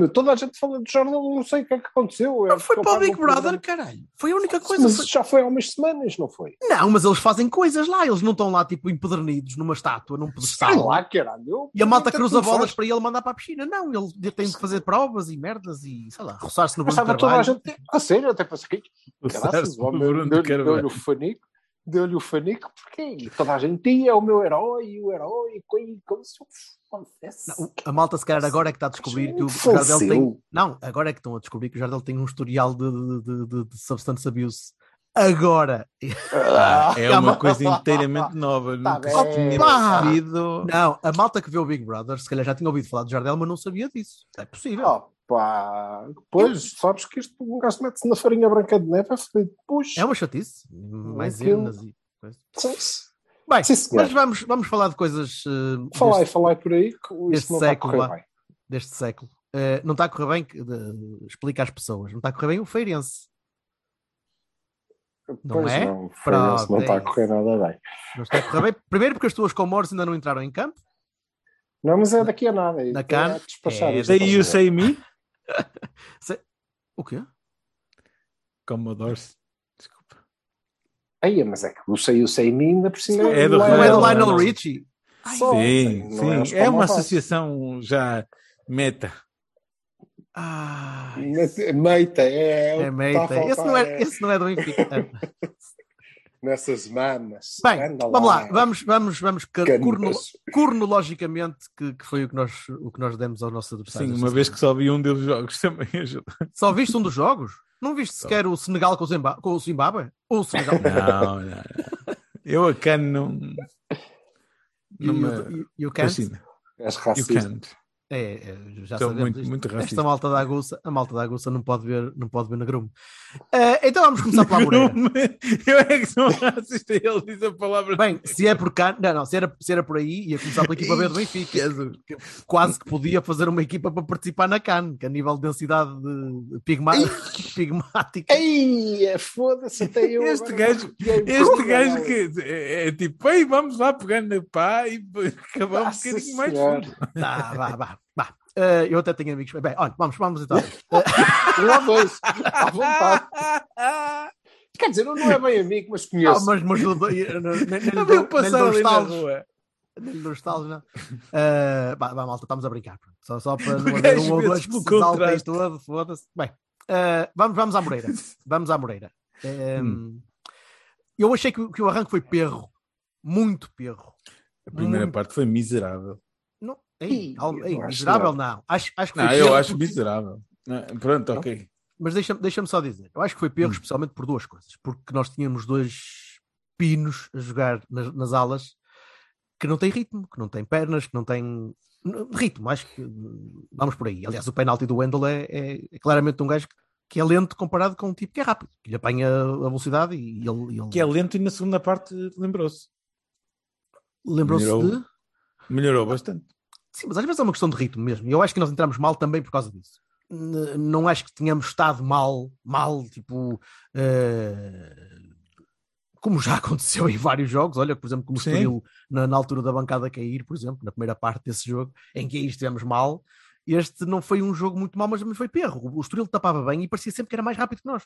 Meu, toda a gente fala de Jordan, não sei o que é que aconteceu. Não foi para o Big Brother, caralho. Foi a única coisa. Mas Foi- já foi há umas semanas, não foi? Não, mas eles fazem coisas lá. Eles não estão lá, tipo, empedernidos numa estátua, num Sei pedestal. lá, caralho. eu- E a malta que é que cruza bolas fazes? para ele mandar para a piscina. Não, ele tem de fazer provas e merdas e, sei lá, roçar-se no Bruno estava toda a gente. A sério, até pensei. Graças, o homem deu-lhe deu-lhe o fanico. Deu-lhe o fanico, porque e toda a gente ia, é o meu herói, e o herói, e como se eu fosse. Não, o- a malta, se calhar, agora é que está a descobrir que o. Jardel tem. Não, agora é que estão a descobrir que o Jardel tem um historial de, de, de, de, substance abuse. Agora. Ah, É uma coisa inteiramente nova. Tá Nunca se tinha percebido. Não, a malta que vê o Big Brother, se calhar já tinha ouvido falar de Jardel, mas não sabia disso. É possível. Opa, pois, sabes que isto um gajo mete-se na farinha branca de neve, é fedido. Puxa, É uma chatice. Mais e coisas. sim, Bem, Sim, mas vamos, vamos falar de coisas eh, falai, deste, falai por aí que isto não está a século, correr bem. deste século. Eh, não está a correr bem, que- de- explica às pessoas, não está a correr bem o Feirense. Não Pois é? não, isso, não é está a isso. correr nada bem. Não está a correr bem. Primeiro porque as tuas comores ainda não entraram em campo. Não, mas é daqui a nada. Na é CAN? É, you, ver? say me. O quê? Commodores. Aí, mas é que o Sei o Sei Me ainda por cima É do Não é do Não, Lionel. Richie? Sim, não é sim. É uma Commodores. associação já meta. Ah, Meita, é. é que meita. Esse não é, esse não é do Benfica. Nessas mamas. Bem, Anda vamos lá, vamos, vamos, vamos corno- cronologicamente, que, que foi o que, nós, o que nós demos aos nossos adversários. Sim, uma vez que só vi um dos jogos também ajuda. Só viste um dos jogos? Não viste sequer o Senegal com o, Zimba com o Zimbábue? Ou o Senegal? Não, não, não. Eu a cano não. e, não o- me You racista. can't. É, é, já Sou sabemos muito, muito Esta malta da aguça, a malta da aguça não pode ver, não pode ver na grumo. Eh, então vamos começar pela Moreira. Eu é que sou racista e ele diz a palavra. Bem, se é por cá, não, não, se era, se era por aí, ia começar pela equipa B do Benfica. que Quase que podia fazer uma equipa para participar na CAN, que a nível de densidade de pigma, pigmática. Ei, é foda-se, até eu. Este gajo-. Este gajo que é, é tipo, ei, vamos lá pegar na pá e acabar um bocadinho mais fundo. Tá, vá, vá, vá. Eh, eu até tenho amigos. Bem, olha, vamos, vamos então. Um ou dois, à vontade. Quer dizer, eu não é bem amigo, mas Ah, conheço. mas, mas não- nem- nem- nem- nem Eu dou- vi passar nem dou ali na rua. Nem lhe dou estalos, não. Eh, vá, vá, malta, estamos a brincar. pronto. Só, só para não haver um ou dois que se exaltem todo, foda-se. Bem, eh, vamos, vamos à Moreira. Vamos à Moreira. Eh, Hum. Eu achei que, o- que o arranque foi perro. Muito perro. A primeira Muito. parte foi miserável. Não, ei, ei, acho miserável que não. Acho, acho que foi Não, eu acho porque- miserável. Não, Pronto, ok. Mas deixa-me deixa só dizer, eu acho que foi perro Hum. especialmente por duas coisas. Porque nós tínhamos dois pinos a jogar nas, nas alas que não têm ritmo, que não têm pernas, que não têm n- ritmo. Acho que hum, vamos por aí. Aliás, o penalti do Wendel é, é- é claramente um gajo que, que é lento comparado com um tipo que é rápido, que lhe apanha a velocidade e ele, ele Que é lento e na segunda parte lembrou-se. lembrou-se melhorou. de. Melhorou bastante. Sim, mas às vezes é uma questão de ritmo mesmo. E eu acho que nós entramos mal também por causa disso. Não acho que tenhamos estado mal, mal, tipo. eh, Como já aconteceu em vários jogos, olha, por exemplo, como o. Estoril na, na altura da bancada a cair, por exemplo, na primeira parte desse jogo, em que aí estivemos mal. Este não foi um jogo muito mau, mas mas foi perro. O Estoril tapava bem e parecia sempre que era mais rápido que nós.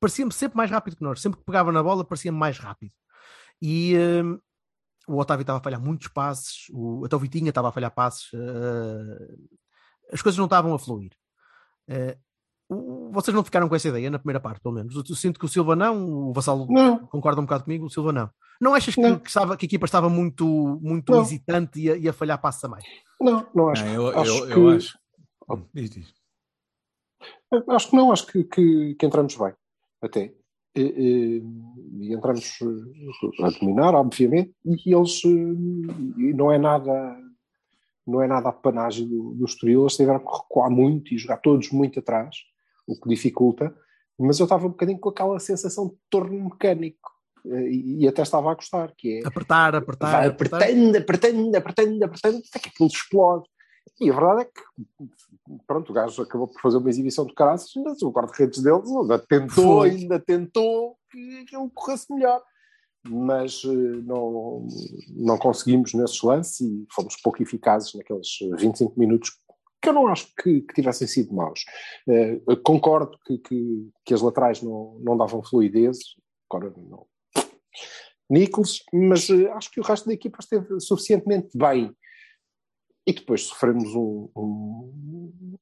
Parecia-me sempre mais rápido que nós. Sempre que pegava na bola, parecia-me mais rápido. E eh, o Otávio estava a falhar muitos passes, o, até o Vitinha estava a falhar passes, eh, as coisas não estavam a fluir. O- vocês não ficaram com essa ideia na primeira parte, pelo menos. Eu, eu sinto que o Silva não, o Vassalo Não, concorda um bocado comigo, o Silva não. Não achas que, Não. que estava, que a equipa estava muito, muito Não. hesitante e a, e a falhar passos a mais? não, não acho. Não, eu, acho eu, que, eu acho. Diz, diz. acho que não, acho que, que, que entramos bem. Até. E, e entramos a dominar, obviamente, e eles e não é nada não é nada a panagem do, do Estoril, eles tiveram que recuar muito e jogar todos muito atrás, o que dificulta, mas eu estava um bocadinho com aquela sensação de torno mecânico, e, e até estava a gostar, que é... Apertar, apertar, vai apertar. apertando, apertando, apertando, apertando, até que aquilo explode. E a verdade é que, pronto, o gajo acabou por fazer uma exibição de caras, mas o guarda-redes deles ainda tentou, Foi. ainda tentou que aquilo corresse melhor. Mas eh, não, não conseguimos nesses lances e fomos pouco eficazes naqueles 25 minutos que eu não acho que, que tivessem sido maus. Eh, eu concordo que, que, que as laterais não, não davam fluidez, agora não. Nichols, mas eh, acho que o resto da equipa esteve suficientemente bem. E depois sofremos um, um-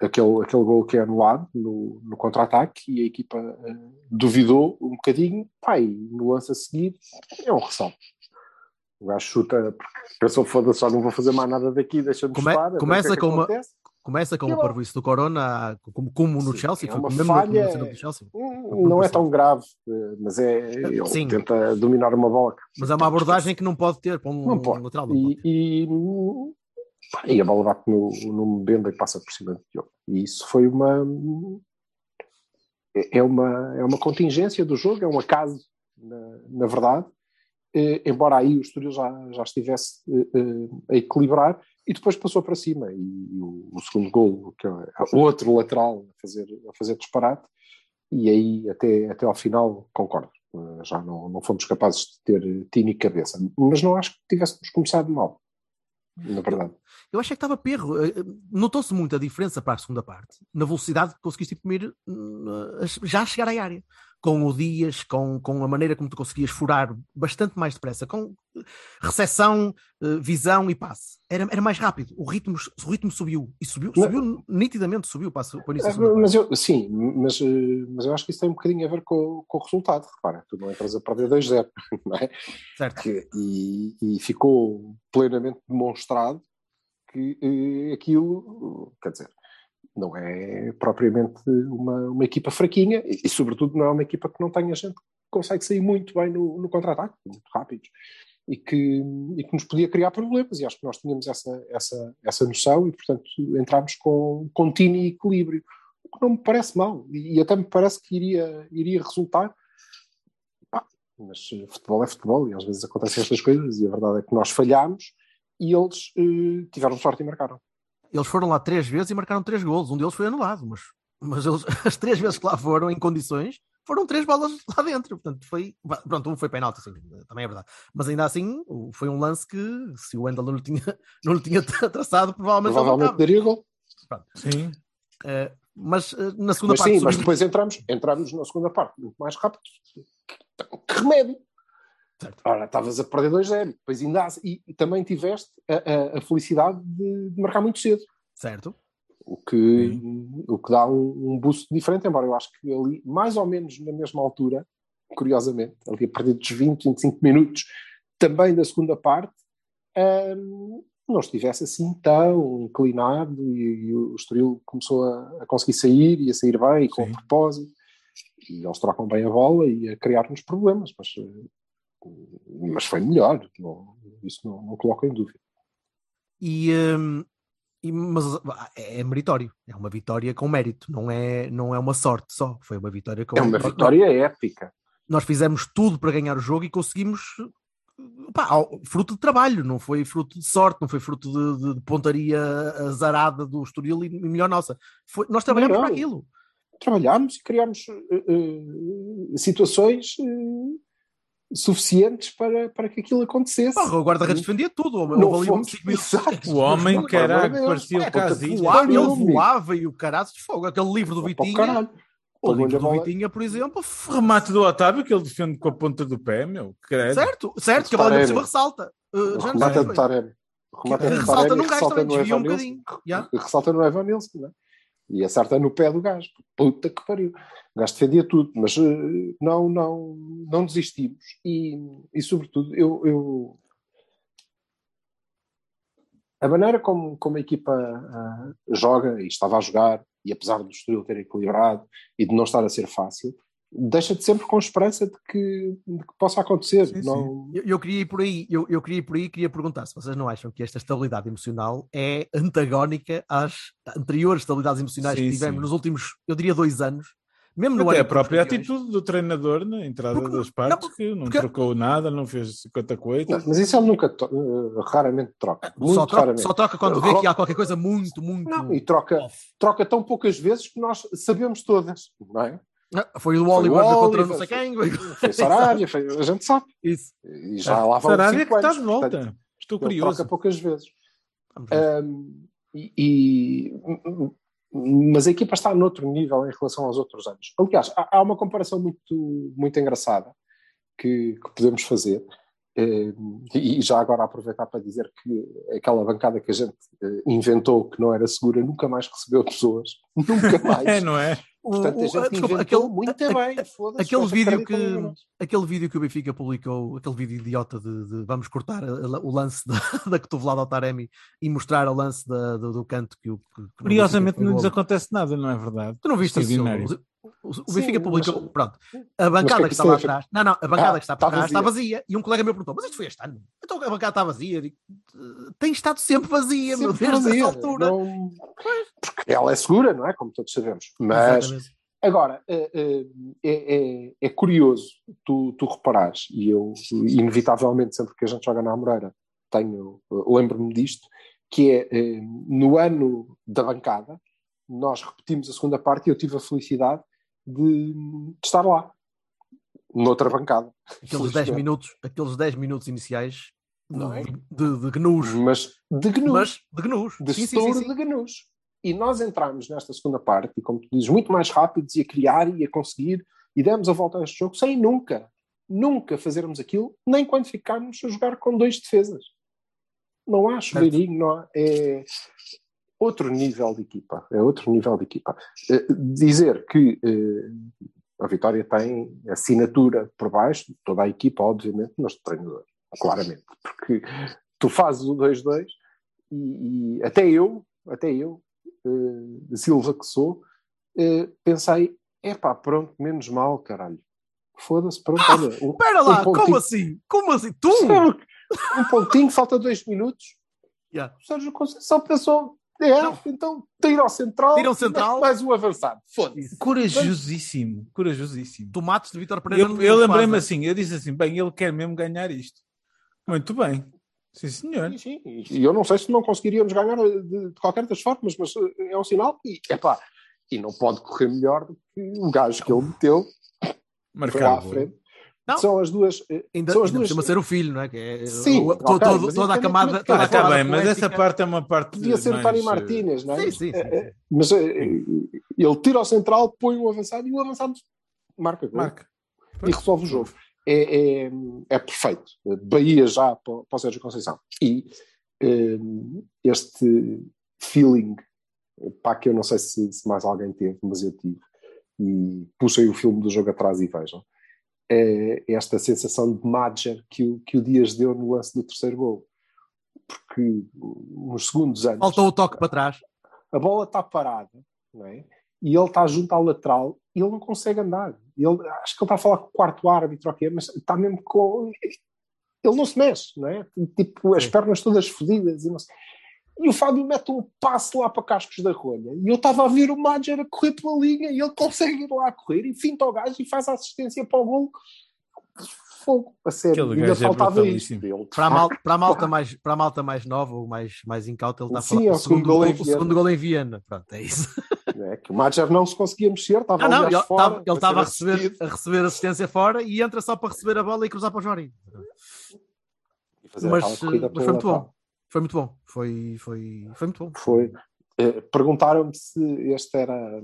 aquele, aquele gol que é anulado no, no contra-ataque e a equipa eh, duvidou um bocadinho. Pá, e no lance a seguir é um ressalto. O gajo chuta pensou, foda-se, só não vou fazer mais nada daqui, deixa-me Come- chutar. que começa é que com uma-. Começa com E o parvoíce do Corona, como, como no Sim, Chelsea, é foi uma mesmo falha- no Chelsea. Não é tão grave, eh, mas é. Ele Sim. tenta dominar uma bola. Mas é uma abordagem que não pode ter para um Não pode. lateral. Não pode. E, e, e a bola bate no, no Mbemba e passa por cima do Diogo. E isso foi uma. É uma, é uma contingência do jogo, é um acaso, na, na verdade. Eh, embora aí o Estoril já, já estivesse eh, eh, a equilibrar, e depois passou para cima. E, o, o segundo gol, que é outro lateral a fazer, a fazer disparate, e aí até, até ao final concordo. Eh, Já não, não fomos capazes de ter eh, tino e cabeça. Mas não acho que tivéssemos começado mal, na verdade. Eu achei que estava perro. Eh, eh, Notou-se muito a diferença para a segunda parte, na velocidade que conseguiste imprimir a- já a chegar à área. Com o Dias, com, com a maneira como tu conseguias furar bastante mais depressa, com eh, recepção, eh, visão e passe. Era, era mais rápido. O ritmo, o ritmo subiu. E subiu, Não. subiu nitidamente subiu para, para o início mas eu, sim, mas, eh, mas eu acho que isso tem um bocadinho a ver com, com o resultado. Repara, tu não entras a perder 2-0, não é? Certo. Que- e, e ficou plenamente demonstrado que eh, aquilo, quer dizer, não é propriamente uma, uma equipa fraquinha e, e, sobretudo, não é uma equipa que não tenha gente que consegue sair muito bem no, no contra-ataque, muito rápidos, e que, e que nos podia criar problemas. E acho que nós tínhamos essa, essa, essa noção e, portanto, entramos com contínuo e equilíbrio, o que não me parece mal e, e até me parece que iria, iria resultar. Pá, mas eh, futebol é futebol e às vezes acontecem estas coisas e a verdade é que nós falhámos e eles eh, tiveram sorte e marcaram. Eles foram lá três vezes e marcaram três golos. Um deles foi anulado, mas, mas eles, as três vezes que lá foram, em condições, foram três bolas lá dentro. Portanto, foi. Pronto, um foi penalti, sim, também é verdade. Mas ainda assim, foi um lance que, se o Wendel não lhe tinha, não lhe tinha tra- traçado, provavelmente. Provavelmente daria gol. Sim. Eh, mas eh, na segunda Mas parte. sim, mas depois entramos, entramos na segunda parte muito mais rápido. Que remédio! Certo. Ora, estavas a perder 2-0, depois ainda e, e também tiveste a, a- a felicidade de, de marcar muito cedo, Certo. O que, o que dá um, um boost diferente, embora eu acho que ali, mais ou menos na mesma altura, curiosamente, ali a partir dos 20, 25 minutos, também da segunda parte, hum, não estivesse assim tão inclinado e, e o Estoril começou a, a conseguir sair e a sair bem e com Sim. propósito. E eles trocam bem a bola e a criar-nos problemas mas, eh, mas foi melhor não- isso não, não coloco em dúvida. E, e- mas ah, é, é meritório. É uma vitória com mérito. Não é, não é uma sorte só. Foi uma vitória com é uma nós- vitória épica nós fizemos tudo para ganhar o jogo e conseguimos pá, fruto de trabalho, não foi fruto de sorte, não foi fruto de, de- de pontaria azarada do Estoril e melhor nossa. Foi, nós trabalhamos Não, para aquilo. trabalhámos e criámos eh, eh, situações eh, suficientes para, para que aquilo acontecesse Porra, o guarda-redes defendia tudo. Houve não ali fomos minutos- exato. O homem, caralho, Deus. parecia o voava, ele voava e o caralho de fogo. Aquele livro do Para o Vitinha, caralho. o livro do. Vitinha, por exemplo, O remate do Otávio que ele defende com a ponta do pé, meu. Credo. certo, certo, que a bola cima ressalta. Uh, O já não remate é sei. de Taremi. O remate é de ressalta num gajo também, desvia um bocadinho. Ressalta no Evan Nilsson, não é? E acerta no pé do gajo. Puta que pariu. O gajo defendia tudo, mas eh, não, não, não desistimos. E, e sobretudo, eu, eu- a maneira como, como a equipa ah, joga, e estava a jogar, e apesar do Estoril ter equilibrado e de não estar a ser fácil, deixa-te sempre com esperança de que, de que possa acontecer. Sim, sim. não... Eu, eu queria ir por aí, eu, eu queria ir por aí, queria perguntar se vocês não acham que esta estabilidade emocional é antagónica às anteriores estabilidades emocionais Sim, que tivemos sim. nos últimos, eu diria, dois anos. Mesmo no Até a própria atitude do treinador na entrada Porque- das partes, não, que não porque- trocou nada, não fez 50 Não, coisas. mas isso ele nunca, to- eh, raramente troca. Muito Só troca, raramente. só troca quando vê que há qualquer coisa muito, muito. Não, e troca, troca tão poucas vezes que nós sabemos todas, não é? Ah, Foi o o Oliver contra não sei quem. Foi Sarabia, foi, a gente sabe. Isso. E já lá vão Sarabia cinco que está anos, de volta. portanto, Estou curioso. troca poucas vezes. Um, e, e- mas a equipa está noutro nível em relação aos outros anos. Aliás, há, há uma comparação muito, muito engraçada que, que podemos fazer. Um, e já agora aproveitar para dizer que aquela bancada que a gente eh, inventou que não era segura nunca mais recebeu pessoas. Nunca mais. É, não é? Portanto, a O- o- gente desculpa, inventou aquele- muito a- bem. aquele vídeo que nós. aquele vídeo que o Benfica publicou, aquele vídeo idiota de, de vamos cortar a- a- o lance da, da cotovelada ao Taremi e mostrar o lance da- do, do canto que o que, que Curiosamente não lhes acontece nada, não é verdade? Tu não viste isso? O, o, Sim, Benfica publicou, mas- pronto, a bancada que é que, que está lá atrás, não, não, a bancada Ah, que está por está trás está vazia. e um colega meu perguntou, mas isto foi este ano? Então a bancada está vazia, digo, tem estado sempre vazia, meu, Sempre desde vazia, essa altura. não- Porque ela é segura, não é? Como todos sabemos. Mas Exatamente. Agora, eh, eh, é, é- é curioso tu, tu reparares, e eu, inevitavelmente, sempre que a gente joga na Amoreira, tenho, eh, lembro-me disto, que é eh, no ano da bancada, nós repetimos a segunda parte e eu tive a felicidade de, de estar lá, noutra bancada. Aqueles 10 Felizmente. minutos, aqueles 10 minutos iniciais Não de, é? de, de gnus, Mas de gnus. mas de gnus. de Sim, sim, sim. de gnus. E nós entramos nesta segunda parte, e como tu dizes, muito mais rápidos e a criar e a conseguir, e demos a volta a este jogo sem nunca, nunca fazermos aquilo, nem quando ficarmos a jogar com dois defesas. Não há chuveirinho, não há. É outro nível de equipa. É outro nível de equipa. Eh, Dizer que eh, a Vitória tem assinatura por baixo, de toda a equipa, obviamente, mas do treinador, claramente. Porque tu fazes o 2-2 e, e até eu, até eu, eh, Silva que sou, pensei, epá, pronto, menos mal, caralho. Foda-se, pronto, olha. Um, Espera lá, um como assim? Como assim? Tu? Um pontinho, falta dois minutos. Yeah. O Sérgio Conceição pensou, é, Não. então tira ao central, Tira ao central. mais um avançado. Foda-se. Corajosíssimo, corajosíssimo. Tomates de Vitor Pereira. Eu, eu lembrei-me assim, eu disse assim, bem, ele quer mesmo ganhar isto. Muito bem. Sim, senhor. Sim, sim. E eu não sei se não conseguiríamos ganhar de, de qualquer das formas, mas eh, é um sinal e, epá, e não pode correr melhor do que o gajo que ele meteu foi lá Marcado. à frente. Não. São as duas. eh, Ainda, são as ainda duas. costuma ser o filho, não é? Que é Sim, o- ok, to- todo- mas toda a camada. Toda a está camada bem, mas essa parte é uma parte. Podia ser mais, Tony eh, Martínez, não é? Sim, sim, sim, Eh, sim. eh, Mas eh, ele tira ao central, põe o avançado e o avançado marca gol Marca. e resolve o jogo. É, é, é perfeito. Bahia já para, para o Sérgio Conceição. E eh, este feeling, pá, que eu não sei se, se mais alguém teve, mas eu tive, e puxem o filme do jogo atrás e vejam, é esta sensação de Madger que o, que o Dias deu no lance do terceiro gol. Porque nos segundos anos Faltou o toque para trás. a bola está parada, não é? E ele está junto ao lateral e ele não consegue andar. Ele, acho que ele está a falar com o quarto árbitro, ok, mas está mesmo com. Ele não se mexe, não é? Tipo, as pernas todas fodidas e não sei. E o Fábio mete um passe lá para Cascos da Rolha. E eu estava a ver o Madger a correr pela linha e ele consegue ir lá a correr e finta o gajo e faz a assistência para o gol. Fogo, a sério. Aquele Ainda gajo é faltava isto. brutalíssimo. Ele, de Para a, mal, para, a malta mais, para a malta mais nova ou mais, mais incauta, ele está a falar é o segundo gol em o Viena. segundo gol em Viena. Pronto, é isso. é? Que o Madger não se conseguia mexer, estava Não, não, ele fora, estava ele a estava a receber, assistido. a receber assistência fora e entra só para receber a bola e cruzar para o Jorinho. E fazer Mas, mas foi muito bom. Foi muito bom. Foi, foi, foi muito bom. Foi. Eh, Perguntaram-me se este era,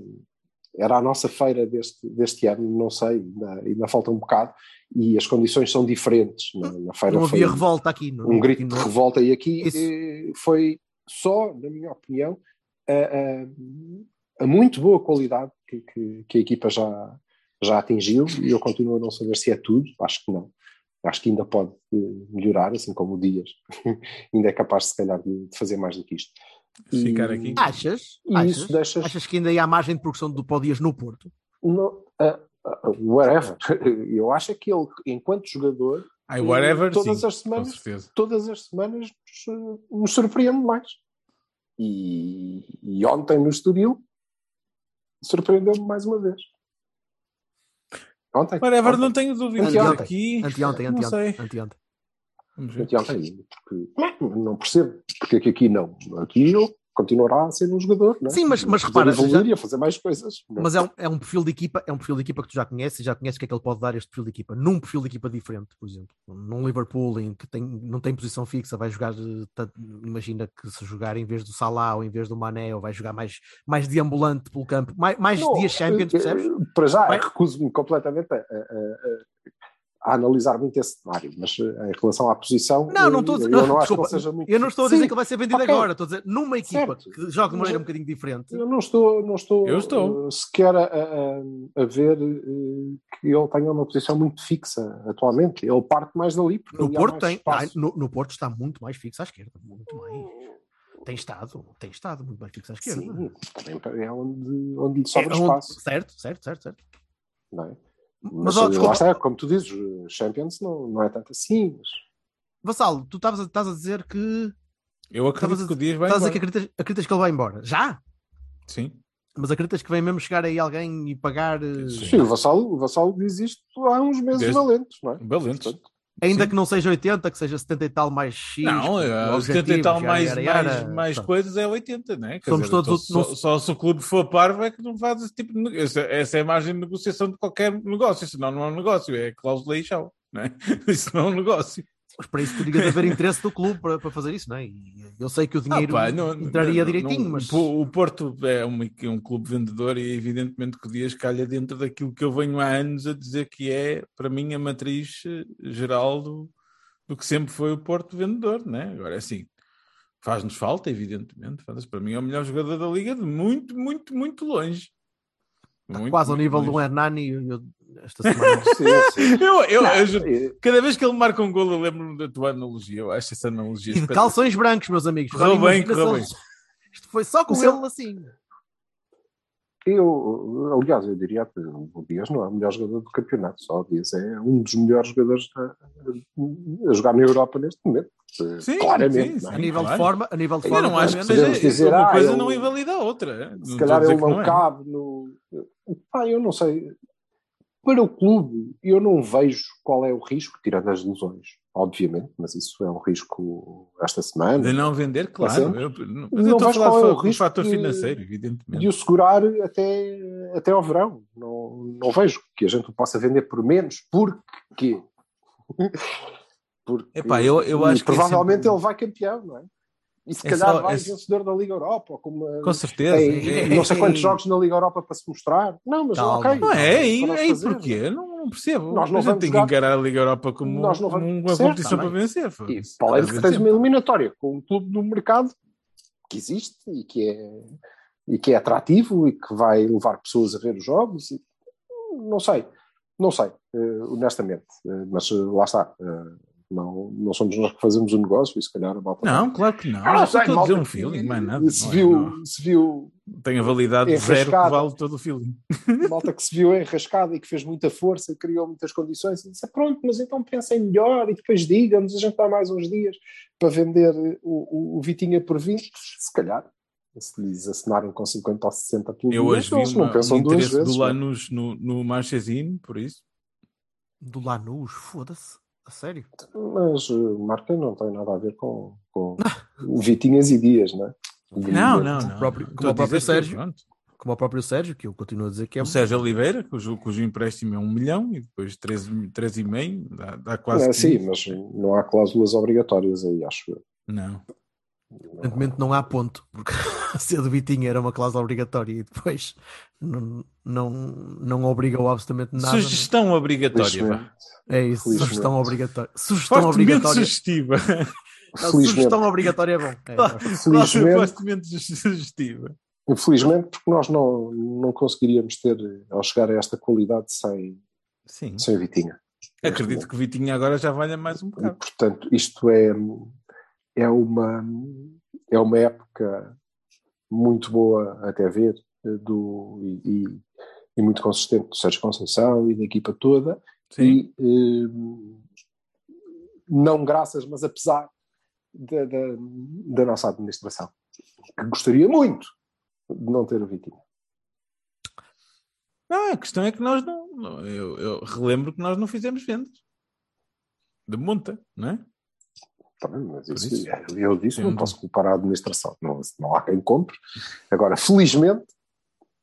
era a nossa feira deste, deste ano, não sei, ainda, ainda falta um bocado, e as condições são diferentes. Na, na feira Não havia revolta aqui. Não, um grito aqui de não- revolta, e aqui Isso. eh, foi só, na minha opinião, a, a- a muito boa qualidade que, que- que a equipa já, já atingiu, e eu continuo a não saber se é tudo, acho que não. Acho que ainda pode eh, melhorar, assim como o Dias ainda é capaz, se calhar, de, de fazer mais do que isto. E- Ficar aqui. Achas? E Achas? isso deixa Achas que ainda há margem de progressão do Podias no Porto? Não, ah, whatever. Eu acho é que ele, enquanto jogador, Ai, whatever, todas sim, as semanas, com certeza. todas as semanas nos, nos surpreende mais. E, e ontem no Estoril surpreendeu-me mais uma vez. Ontem. Whatever, ontem. não tenho dúvidas. Anteontem. Aqui, Anteontem, anteontem, anteontem. Anteontem, porque não percebo porque é que aqui não. Aqui ele continuará a ser um jogador, não é? Sim, mas- mas repara, evoluir já- e a fazer mais coisas. não é? Mas é um, é um perfil de equipa, é um perfil de equipa que tu já conheces e já conheces o que é que ele pode dar este perfil de equipa. Num perfil de equipa diferente, por exemplo. Num Liverpool em que tem, não tem posição fixa, vai jogar, eh, imagina que se jogar em vez do Salah ou em vez do Mané, ou vai jogar mais, mais deambulante pelo campo, mais, mais Não, dias Champions, eh, percebes? eh, Para já, recuso-me completamente a, a- a- a analisar muito esse cenário, mas eh, em relação à posição, Não, não estou a dizer, eu não acho que desculpa, ele seja muito. eu não estou a dizer Sim, que ele vai ser vendido ok. agora, estou a dizer numa equipa Certo. que joga de maneira um bocadinho diferente. Eu não estou, não estou, Eu estou. eh, sequer a, a- a ver eh, que ele tenha uma posição muito fixa atualmente. Ele parte mais dali. porque No Porto tem, ah, no, no Porto está muito mais fixo à esquerda, muito mais. Tem estado, tem estado muito mais fixo à esquerda. Sim, também é onde, onde lhe sobra É onde- espaço. certo, certo, certo, certo. Não é? Mas, Mas, ó, lá está, como tu dizes, Champions não, não é tanto assim. Mas... Vassalo, tu estavas a, estás a dizer que Eu acredito a- que o Dias vai estás a embora. dizer que acreditas, acreditas que ele vai embora? Já? Sim. Mas acreditas que vem mesmo chegar aí alguém e pagar, eh, Sim, o Vassalo, o Vassalo diz isto há uns meses Desde- valentes, não é? Valentes. Portanto, ainda Sim. que não seja 80, que seja 70 e tal mais X? Não, é, os 70 e tal mais, yara, yara, mais, mais coisas é 80, não é? Quer Somos dizer, todos só, o- só, só se o clube for parvo é que não faz esse tipo de negócio. Essa, essa é a margem de negociação de qualquer negócio, senão não é um negócio, é cláusula e tchau. Não é? Isso não é um negócio. Mas para isso teria de haver interesse do clube para, para fazer isso, não é? E eu sei que o dinheiro Ah, pá, não- entraria não- direitinho, não- mas o Porto é um, é um clube vendedor e evidentemente que o Dias calha dentro daquilo que eu venho há anos a dizer que é, para mim, a matriz eh, geral do, do que sempre foi o Porto vendedor, né? Agora é assim, faz-nos falta, evidentemente, faz para mim é o melhor jogador da Liga de muito, muito, muito longe. está Muito, quase ao muito nível do longe. Hernani eu- esta semana. sim, sim. Eu, eu, Não, eu eh, cada vez que ele marca um golo, eu lembro-me da tua analogia. Eu acho essa analogia e de espetacular. calções brancos, meus amigos. Correu bem, correu eles- Isto foi só com Mas ele assim. Eu, aliás, eu diria que o Dias não é o melhor jogador do campeonato, só o Dias é um dos melhores jogadores a, a jogar na Europa neste momento. Sim, Claramente. sim, não A é? nível claro. de forma, a nível de Eu forma. não acho que seja dizer, uma ah, coisa não invalida a outra. é? Não Se calhar ele que não é. cabe no. Pá, eu não sei. Para o clube, eu não vejo qual é o risco, tirando as lesões, obviamente, mas isso é um risco esta semana. De não vender, claro. Eu, mas Não eu estou a vejo falar qual é o risco fator de- financeiro, de evidentemente. o segurar até, até ao verão. Não, não vejo que a gente o possa vender por menos. Porquê? Porque Epá, eu- eu acho que é provavelmente sempre- ele vai campeão, não é? E se É calhar só- vai é- vencedor da Liga Europa, ou com certeza. tem É- não sei quantos jogos na Liga Europa para se mostrar. Não, mas Calma. ok. Não é, para aí fazer. porquê? Não, não percebo. Nós não vamos tem jogar- que encarar a Liga Europa como, Nós não como vamos- uma Certo, competição para vencer. E para além de que tens uma eliminatória com um clube no mercado que existe e que é, e que é atrativo e que vai levar pessoas a ver os jogos. e- não sei, não sei, eh, honestamente. Eh, mas eh, lá está. Não, não somos nós que fazemos o negócio e se calhar a malta. Não, claro que não. Ah, não estou a dizer um feeling, mais nada. Se Não é, viu, não. se viu Tem a validade de zero que vale todo o feeling. malta que se viu enrascada e que fez muita força e criou muitas condições e disse, pronto, mas então pensem melhor e depois digam-nos, a gente dá mais uns dias para vender o, o, o Vitinha por 20, se calhar. Se lhes assinaram com 50 ou 60 pelo Eu hoje vi não uma, pensam um interesse vezes. do não? Lanús no, no Manchesino, por isso. Do Lanús, foda-se. A sério? Mas uh, marca não tem nada a ver com, com Vitinhas e Dias, não é? Não, não, não. próprio- como o próprio que, Sérgio. pronto, Como o próprio Sérgio, que eu continuo a dizer que é O Sérgio Oliveira, cujo, cujo empréstimo é um milhão e depois 13, 13,5, dá, dá quase. É, sim, 15. mas não há cláusulas obrigatórias aí, acho eu. Não. Aparentemente não há ponto, porque a ser do Vitinho era uma cláusula obrigatória e depois não, não, não obrigou absolutamente nada. Sugestão obrigatória. É isso, Felizmente. sugestão obrigatória. Sugestão Fortemente obrigatória. sugestiva. Não, sugestão obrigatória é bom. É. Felizmente, Fortemente sugestiva. infelizmente, porque nós não, não conseguiríamos ter, ao chegar a esta qualidade, sem, Sim. sem Vitinha. Acredito que o Vitinho agora já valha mais um E, bocado. portanto, isto é, é, uma, é uma época muito boa até ver eh, do, e, e muito consistente do Sérgio Conceição e da equipa toda. Sim. E eh, não graças, mas apesar da, da, da nossa administração, que gostaria muito de não ter o Vitinho. Não, a questão é que nós não. não- eu, eu relembro que nós não fizemos vendas. De monta, não é? Mas isso, isso, eu disse, não posso culpar a administração, não, não há quem compre. Agora, felizmente,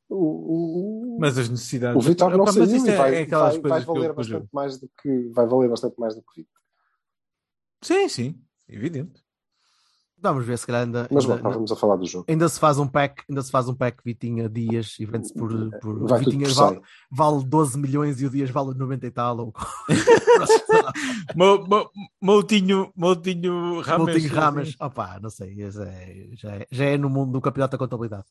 o, o, Mas as necessidades. o Vitória não Opa, saiu e vai, é vai, vai valer bastante mais do que vai valer bastante mais do que Vitor. Sim, sim, evidente. Vamos ver se calhar ainda, Mas bom, ainda, estávamos a falar do jogo. ainda se faz um pack, ainda se faz um pack Vitinha Dias e vende-se por, por Vai Vitinha vale, vale 12 milhões e o Dias vale 90 e tal. Ou... Mo- mo- Moutinho, Moutinho Rames. Moutinho Rames, opá, não sei, é- já, é, já é no mundo do campeonato da contabilidade.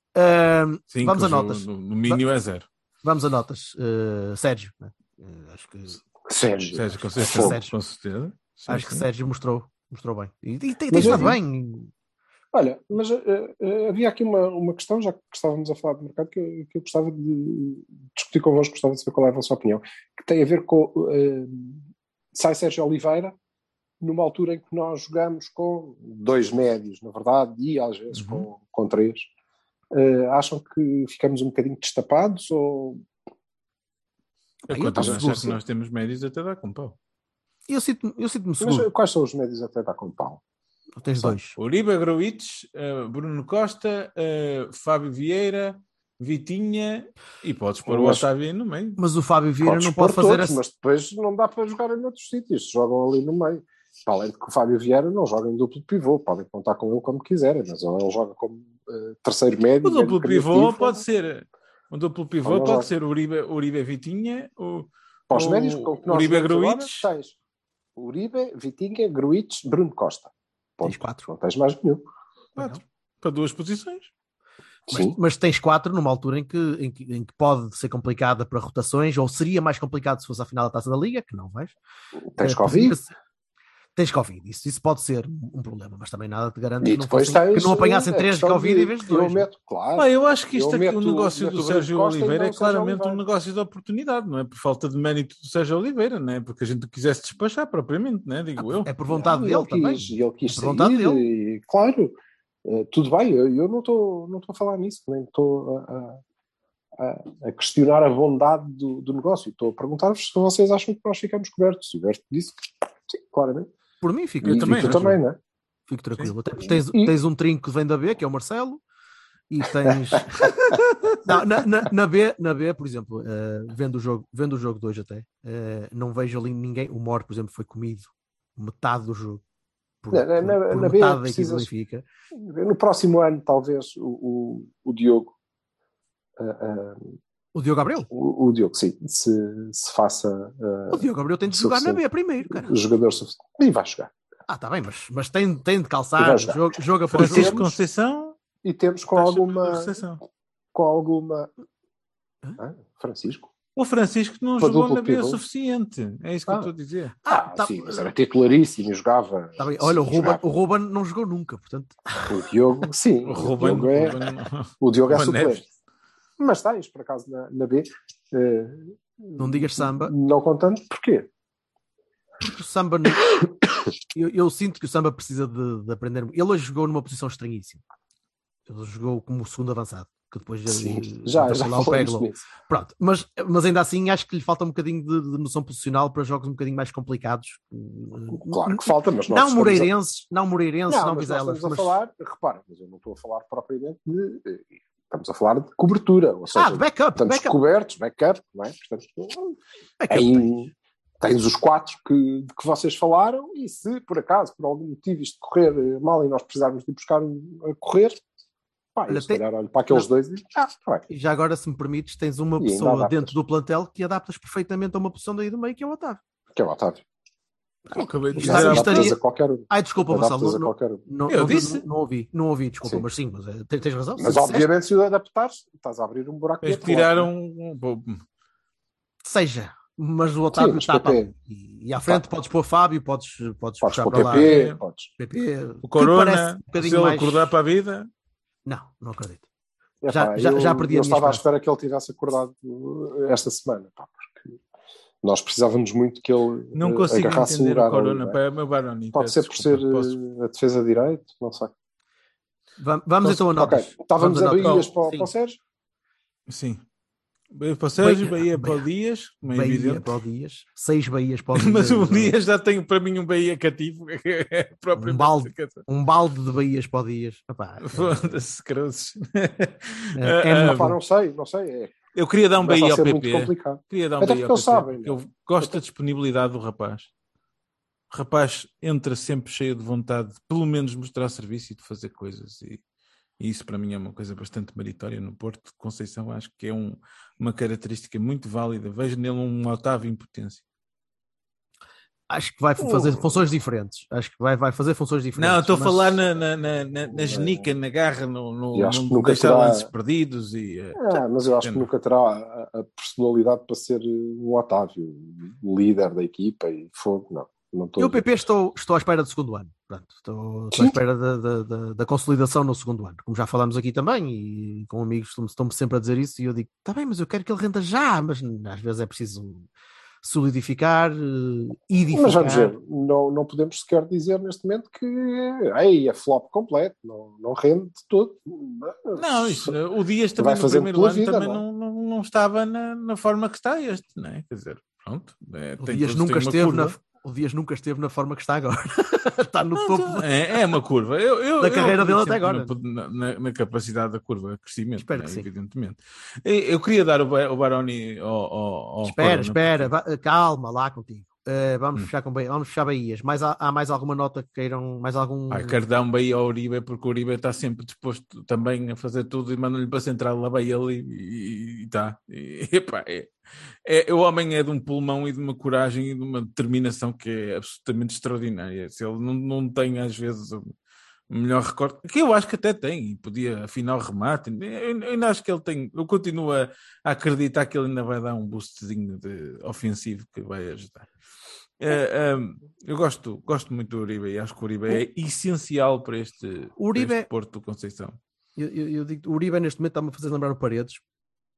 Sim, vamos que a notas. No, no mínimo é zero. Vamos a notas. Uh, Sérgio, né? Uh, acho que, Sérgio. Sérgio Conceição, Sérgio. com certeza. Sim, acho que sim. Sérgio mostrou, mostrou bem. E, e tem, tem eu estado bem. Olha, mas eh, havia aqui uma, uma questão, já que estávamos a falar de mercado, que, eu- que eu gostava de discutir convosco, gostava de saber qual é a vossa opinião, que tem a ver com eh, sai Sérgio Oliveira numa altura em que nós jogamos com dois médios, na verdade, e às vezes Uhum. com, com três. Eh, acham que ficamos um bocadinho destapados ou Eu Eu continuo a achar que nós temos médios até dar com pau. Eu sinto-me eu sinto Mas seguro. eh, quais são os médios até dar com pau? Tens dois. Uribe Gruitch, eh, Bruno Costa, eh, Fábio Vieira, Vitinha e podes pôr o Mas- Otávio aí no meio. Mas o Fábio Vieira Podes não pode fazer todos, mas depois não dá para jogar em outros sítios, jogam ali no meio. Para além de que o Fábio Vieira não joga em duplo pivô, podem contar com ele como quiserem, mas ou ele joga como eh, terceiro médio. O duplo pivô criativo, pode ser. O duplo pivô pode ser Uribe, Uribe Vitinha, o, Para os o médios, que nós Uribe agora, tens Uribe, Vitinha, Gruitch, Bruno Costa. Ponto. Tens quatro. Não tens mais nenhum. quatro, para duas posições. Sim. Mas, mas tens quatro numa altura em que, em, que, em que pode ser complicada para rotações, ou seria mais complicado se fosse a final da taça da Liga, que não vais. Tens Eh, Covid. podia- Tens Covid, isso, isso pode ser um problema, mas também nada te garante que não, fossem- tens. que não apanhassem a três de Covid em vez de Eu dois. meto, claro. Ah, eu acho que isto Eu aqui, o meto- negócio meto do o Sérgio Oliveira é o claramente um negócio de oportunidade, não é por falta de mérito do Sérgio Oliveira, não é? Porque a gente quisesse despachar propriamente, não é? Digo eu. É por vontade Não, dele ele também. quis, Ele quis É por vontade sair, e, claro, eh, tudo bem, eu, eu não estou não estou a falar nisso, nem estou a, a- questionar a bondade do, do negócio, estou a perguntar-vos se vocês acham que nós ficamos cobertos. O Berto disse que sim, claramente. Por mim, fico, E, Eu também tu acho. também, não é? fico tranquilo. Até porque tens, E- tens um trinco que vem da B, que é o Marcelo, e tens. não, na, na, na B, na B, por exemplo, eh, vendo o jogo, vendo o jogo de hoje até, eh, não vejo ali ninguém. O Mor, por exemplo, foi comido metade do jogo. Por, Na- por- na- por na B precisas-. No próximo ano, talvez, o, o, o Diogo, ah, O Diogo Gabriel. o, o Diogo, sim, se, se faça ah, O Diogo Gabriel tem de jogar na. B primeiro, cara. jogador suficiente. E vai jogar. Ah, está bem, mas, mas tem, tem de calçar jogo, jogo após Francisco jogo. Conceição, E temos com alguma. Com alguma. Francisco? O Francisco não Para jogou na B o suficiente. É isso que Ah. eu estou a dizer. Ah, Ah, tá- sim, mas era titularíssimo e jogava. tá bem. Olha, o sim, Ruben, jogava. o Ruben não jogou nunca, portanto. O Diogo, sim. O O Ruben, Diogo é, Ruben- o Diogo é suplente. Mas tens, por acaso, na, na B. eh, Não digas samba. Não contando, porquê? O Samba. não- eu, eu sinto que o Samba precisa de, de aprender. Ele hoje jogou numa posição estranhíssima. Ele jogou como segundo avançado. Que depois Sim, eh, já, já lá o Peglo. Pronto, mas, mas ainda assim acho que lhe falta um bocadinho de, de noção posicional para jogos um bocadinho mais complicados. Claro que falta, mas Não estamos a- moreirenses, não moreirenses, Não, não, mas mas- falar, repara, mas eu não estou a falar propriamente de. Estamos a falar de cobertura, ou seja, Ah, de backup, estamos backup. cobertos, backup, não é? Portanto, backup em- tens. tens os quatro que, de que vocês falaram, e se por acaso, por algum motivo, isto correr eh, mal e nós precisarmos de ir buscar um a correr, pá, Olha, tem- calhar olho para aqueles dois e ah, tá bem. E já agora, se me permites, tens uma E pessoa dentro do plantel que adaptas perfeitamente a uma posição daí do meio, que é o Otávio. que é o Otávio. Eu acabei de Isto- dizer estaria- a qualquer um. Ai, desculpa, Vassal, a não, qualquer não, Eu não, disse. não, não ouvi, não ouvi, desculpa, Sim. mas sim, mas, eh, tens, tens razão. Mas Se disseste, obviamente, se o adaptares, estás a abrir um buraco. Tens de do outro tirar lado. um. seja, mas o Otávio mas tapa PP. ali. E, à frente Tá. podes pôr Fábio, podes, podes, Podes puxar pôr para lá. PP, podes. PP, O Corona, um se ele mais... acordar para a vida. Não, não acredito. Epá, Já- já- eu, já perdi a eu minha estava à esperança. espera que ele tivesse acordado esta semana, pá, nós precisávamos muito que ele Não uh, consigo agarrasse o entender lugar o Corona. ali, não é? meu Baroni. Pode ser por ser posso- uh, a defesa de direito, não sei. Va- Vamos então a Ok, notas. estávamos Vamos a. Bahias para, o- para o Sérgio? Sim. Bahia para o Sérgio, Bahia- Bahia para o Dias, como é Bahia evidente. para o Dias. Seis Bahias para o Dias. Mas o Dias já tem para mim um Bahia cativo. É Um balde. cativo. Um balde de Bahias para o Dias. É- Foda-se, cruzes. é Pá, bom. não sei, não sei. É, Eu queria dar um a ao PP. Queria dar um Até porque ao PP, sabem, é? Eu gosto da disponibilidade do rapaz. O rapaz entra sempre cheio de vontade de pelo menos mostrar serviço e de fazer coisas. E, e isso para mim é uma coisa bastante meritória no Porto de Conceição. Acho que é um- uma característica muito válida. Vejo nele um Otávio em potência. Acho que vai fazer funções diferentes. Acho que vai, vai fazer funções diferentes. Não, estou a falar na, na, na, na, na genica, na garra, no, no, acho que no nunca deixar terá- lances perdidos e eh, Ah, mas eu acho que nunca terá a, a personalidade para ser um Otávio, líder da equipa e fogo, não. não Eu. PP, estou, estou à espera do segundo ano. Pronto, estou, estou à espera da, da, da- da consolidação no segundo ano. Como já falámos aqui também, e com amigos estão-me sempre a dizer isso, e eu digo: está bem, mas eu quero que ele renda já, mas às vezes é preciso solidificar, eh, edificar. Mas vamos ver, não, não podemos sequer dizer neste momento que ei, é flop completo, não, não rende de tudo. Não, isso, o Dias também no primeiro ano vida, também não é? não, não, não estava na, na forma que está este, não é? Quer dizer, pronto. É, O tem Dias, nunca esteve na. O Dias nunca esteve na forma que está agora. está no Não, topo. É, é uma curva. Eu, eu, Da eu carreira dele acredito até sempre Na, na- na capacidade da curva, crescimento, Espero não é? que evidentemente. Eu, eu queria dar o, o Baroni ao, ao, ao espera, Corona, espera, va- calma lá contigo. Eh, vamos, Hum. fechar com Bahia, vamos fechar Bahias. Mais, há, há mais alguma nota que queiram? Mais algum. Ah, quero dar um Bahia ao Uribe porque o Uribe está sempre disposto também a fazer tudo e manda-lhe para a central lá vai ele e está. É, é- o homem é de um pulmão e de uma coragem e de uma determinação que é absolutamente extraordinária. Se ele não, não tem às vezes melhor recorde, que eu acho que até tem, e podia afinal remate. Eu, eu ainda acho que ele tem, eu continuo a, a acreditar que ele ainda vai dar um boostzinho de ofensivo que vai ajudar. É, um, eu gosto, gosto muito do Uribe e acho que o Uribe é essencial para este, Uribe para é- este Porto do Conceição. Eu, eu, eu digo, o Uribe neste momento está-me a fazer lembrar o Paredes,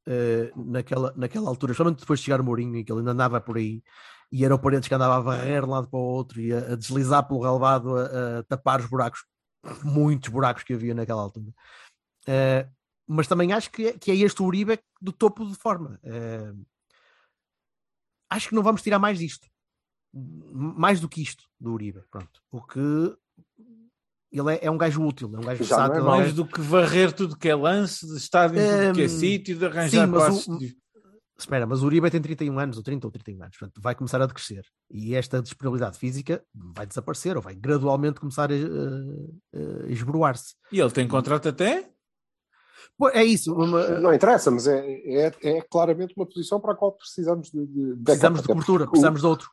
eh, naquela, naquela altura, especialmente depois de chegar o Mourinho, em que ele ainda andava por aí, e era o Paredes que andava a varrer de um lado para o outro e a, a deslizar pelo relevado, a, a tapar os buracos, muitos buracos que havia naquela altura. Eh, mas também acho que é, que é este o Uribe do topo de forma. Eh, acho que não vamos tirar mais disto. Mais do que isto do Uribe. Pronto. O que ele é, é um gajo útil, é um gajo é versátil. mau. Mais do que varrer tudo que é lance, de estar em tudo que é sítio, de arranjar sim, passos. o- de- Espera, mas o Uribe tem 31 anos, ou 30 ou 31 anos, portanto vai começar a decrescer. E esta disponibilidade física vai desaparecer, ou vai gradualmente começar a, a- a esboroar-se. E ele tem contrato até? É isso, uma- Não interessa, mas é, é, é claramente uma posição para a qual precisamos de, de precisamos de cobertura, precisamos de outro.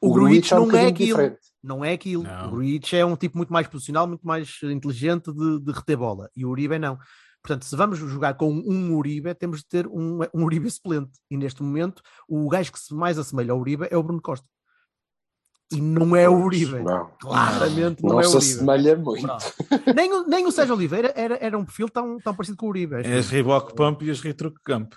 O, o Gruitch é um não é aquilo. Não é aquilo. Não. O Gruitch é um tipo muito mais posicional, muito mais inteligente de, de reter bola. E o Uribe não. Portanto, se vamos jogar com um Uribe, temos de ter um, um Uribe suplente. E neste momento, o gajo que se mais assemelha ao Uribe é o Bruno Costa. E não é o Uribe. Não, Claramente não, não é se o Uribe. assemelha muito. Nem, o, nem o Sérgio Oliveira era, era um perfil tão, tão parecido com o Uribe. É as Reebok Pump e as Retruc Camp.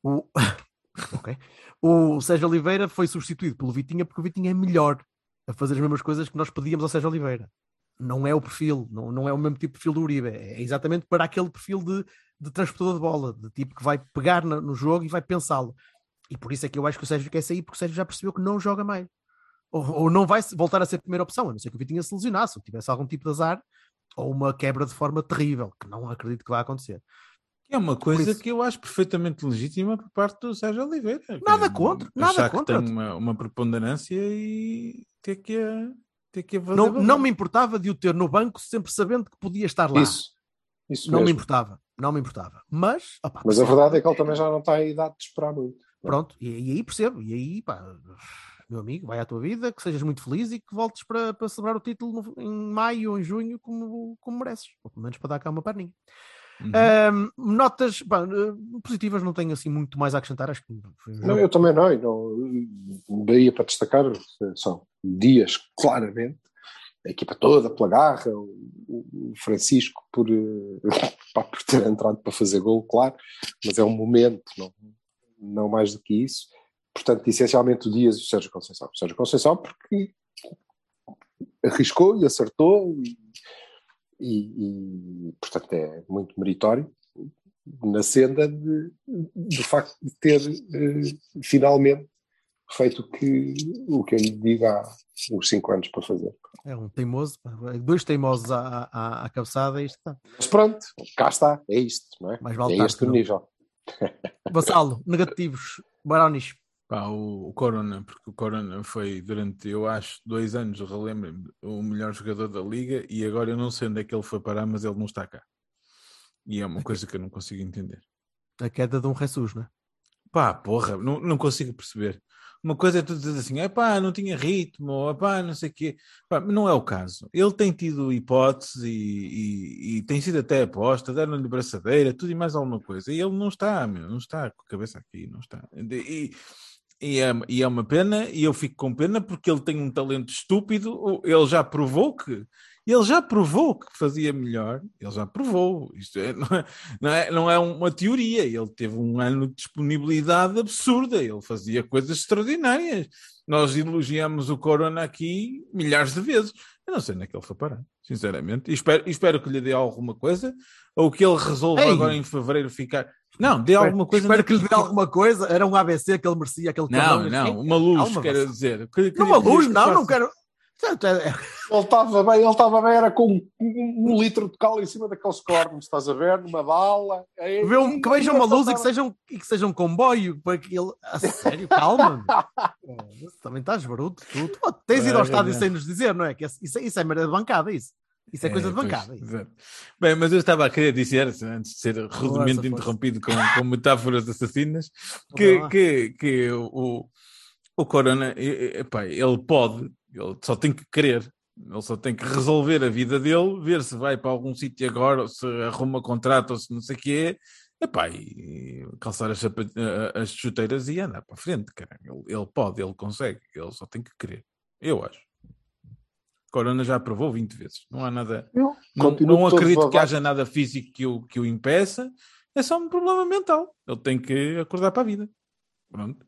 O... ok. O Sérgio Oliveira foi substituído pelo Vitinha porque o Vitinha é melhor a fazer as mesmas coisas que nós pedíamos ao Sérgio Oliveira. Não é o perfil, não, não é o mesmo tipo de perfil do Uribe. É exatamente para aquele perfil de, de transportador de bola, de tipo que vai pegar na- no jogo e vai pensá-lo. E por isso é que eu acho que o Sérgio quer sair, porque o Sérgio já percebeu que não joga mais. Ou, ou não vai voltar a ser a primeira opção, a não ser que o Vitinha se lesionasse, ou tivesse algum tipo de azar, ou uma quebra de forma terrível, que não acredito que vai acontecer. É uma coisa que eu acho perfeitamente legítima por parte do Sérgio Oliveira. Nada é contra, nada contra. que tem uma, uma preponderância e ter que a, ter que a fazer. Não, não me importava de o ter no banco sempre sabendo que podia estar lá. Isso, isso não me mesmo. importava, não me importava. Mas, opá, Mas a verdade é que ele também já não está em idade de esperar muito. Pronto, e, e aí percebo, e aí, pá, meu amigo, vai à tua vida, que sejas muito feliz e que voltes para, para celebrar o título no- em maio ou em junho como, como mereces, ou pelo menos para dar cá uma perninha. Uhum. Ahm, notas pá, eh, positivas, não tenho assim muito mais a acrescentar, acho que um Não, eu também não, não. Daí para destacar, são dias, claramente. a equipa toda pela garra, o, Francisco por, eh, por ter entrado para fazer gol, claro, mas é um momento, não, não mais do que isso. Portanto, essencialmente o Dias e o Sérgio Conceição. O Sérgio Conceição porque arriscou e acertou e, e, e, portanto é muito meritório na senda de, do facto de ter eh, finalmente feito o que, o que eu lhe digo há uns 5 anos para fazer. É um teimoso, pá. dois teimosos à, à, à cabeçada e isto está. Mas pronto, cá está, é isto, não é? Mais vale é este nível. Vassalo, negativos, Baronis. Pá, o, o Corona, porque o Corona foi durante, eu acho, dois anos, relembro-me, o melhor jogador da liga e agora eu não sei onde é que ele foi parar, mas ele não está cá. E é uma coisa que eu não consigo entender. A queda de um Jesus, não é? Pá, porra, não, não consigo perceber. Uma coisa é tu dizer assim, é pá, não tinha ritmo, ou pá, não sei o quê. Pá, não é o caso. Ele tem tido hipóteses e, e- e tem sido até aposta, deram-lhe braçadeira, tudo e mais alguma coisa. E ele não está, meu, não está com a cabeça aqui, não está. E, e é, e é uma pena, e eu fico com pena porque ele tem um talento estúpido, ele já provou que ele já provou que fazia melhor, ele já provou. Isto é, não, é, não, é, não é uma teoria, ele teve um ano de disponibilidade absurda, ele fazia coisas extraordinárias. Nós elogiamos o Corona aqui milhares de vezes. Eu não sei onde é que ele foi parar, sinceramente. E espero, espero que lhe dê alguma coisa, ou que ele resolva Ei! agora em fevereiro ficar. Não, dê alguma coisa. Espero na- que lhe dê alguma coisa. Era um ABC que ele merecia, aquele Não, cabrão. não, uma luz, Calma, quero dizer. Que- que- Não, uma luz, que não, não faça- quero. É- é- Ele estava bem, ele estava bem, era com um, um- um litro de cal em cima daqueles cornos, estás a ver? Numa bala. Aí- Vê um- que vejam uma luz e que, estava- seja um, e que seja um comboio para que ele. A sério, calma. Também estás bruto. Tu, tu tens ido ao É, estádio é. sem nos dizer, não é? Que isso, isso é merda de bancada, isso. Isso é, coisa de pois, bancada. exato. Bem, mas eu estava a querer dizer, antes de ser rudemente interrompido com, com metáforas assassinas, que, que, que o, o Corona, epá, ele pode, ele só tem que querer, ele só tem que resolver a vida dele, ver se vai para algum sítio agora, ou se arruma contrato, ou se não sei o quê, epá, e calçar as, as chuteiras e andar para a frente, caralho. Ele, ele pode, ele consegue, ele só tem que querer, eu acho. Corona já provou 20 vezes, não há nada. Eu Não, continuo não acredito que haja nada físico que o, que o impeça, é só um problema mental. Ele tem que acordar para a vida. Pronto.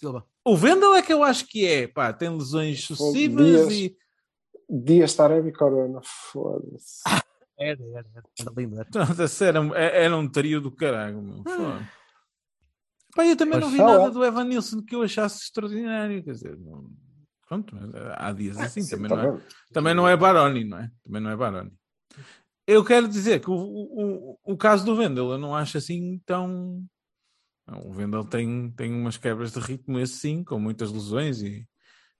Silva. O Vendel é que eu acho que é, pá, tem lesões sucessivas Dias. e. Dias Taremi Corona, foda-se. Era, era, era. Era lindo, era. Pronto, a sério, é- era um trio do caralho. meu. Foda. Pá, eu também não vi Ah, nada é. do Evan Nilsson que eu achasse extraordinário. Quer dizer, não- pronto, mas há dias assim. Sim, também, tá não é, também não é Baroni, não é? Também não é Baroni. Eu quero dizer que o, o, o, o caso do Vendel eu não acho assim tão. O Vendel tem, tem umas quebras de ritmo, esse sim, com muitas lesões e,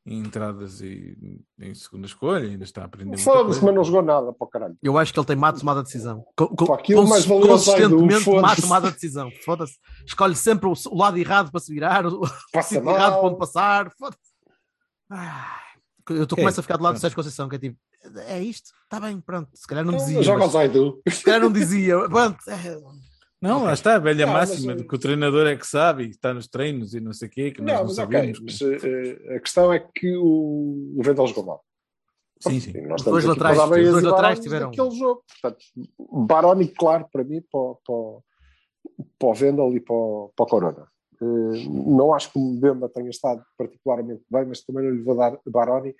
e entradas e, em segunda escolha, ainda está a aprender Foda-se, mas não jogou nada para o caralho. Eu acho que ele tem má tomada de decisão. Co- co- aquilo mais consistentemente do- má tomada de decisão. Foda-se. Escolhe sempre o, o lado errado para se virar, o, o Passa sítio errado para onde passar. Foda-se. Ai, Eu tô, Ok, começo a ficar do lado do. Sérgio Conceição, que é tipo, é isto, está bem, pronto. Se calhar não Então, dizia. Joga mas- ao Zaidu. Se calhar não dizia. Pronto. é, Não, lá está, a velha Não, mas, máxima eh, de que o treinador é que sabe e está nos treinos e não sei o quê, que nós não, Não, mas ok. sabemos. Mas, eh, a questão é que o, o Vendel jogou mal. Sim, sim. Nós Os dois laterais- os dois laterais tiveram- daquele jogo. Portanto, Baroni, claro, para mim, para, o- para, para o Vendel e para, para o Corona. Eh, não acho que o Mbemba tenha estado particularmente bem, mas também não lhe vou dar Baroni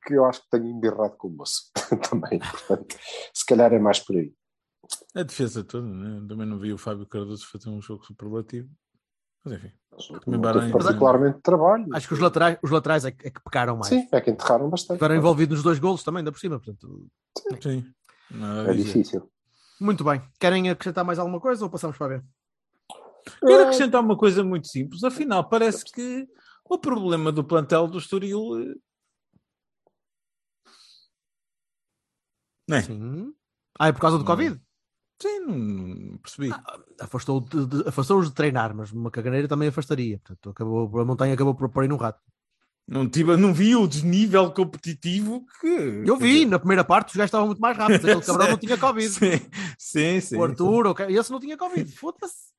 porque eu acho que tenho embirrado com o moço também. Portanto, se calhar é mais por aí. A defesa toda, né? também não vi o Fábio Cardoso fazer um jogo superlativo. Mas enfim, particularmente trabalho. Acho que os laterais, os laterais é, que, é que pecaram mais. Sim, é que enterraram bastante. Estiveram envolvidos nos dois golos também, ainda por cima. Portanto, sim. A É difícil. muito bem. Querem acrescentar mais alguma coisa ou passamos para ver? Quero acrescentar uma coisa muito simples. Afinal, parece que o problema do plantel do Estoril. eh, Não é? Sim. Ah, é por causa do Não. Covid? Sim, não, percebi. Afastou de, de- afastou-os de treinar, mas uma caganeira também afastaria. Portanto, acabou, a montanha acabou por pôr aí no rato. Não, tive, não vi o desnível competitivo que. Eu vi, na primeira parte os gajos estavam muito mais rápidos. Aquele cabrão não tinha Covid. Sim, sim. sim. O Arthur, o ca- esse não tinha Covid. Foda-se.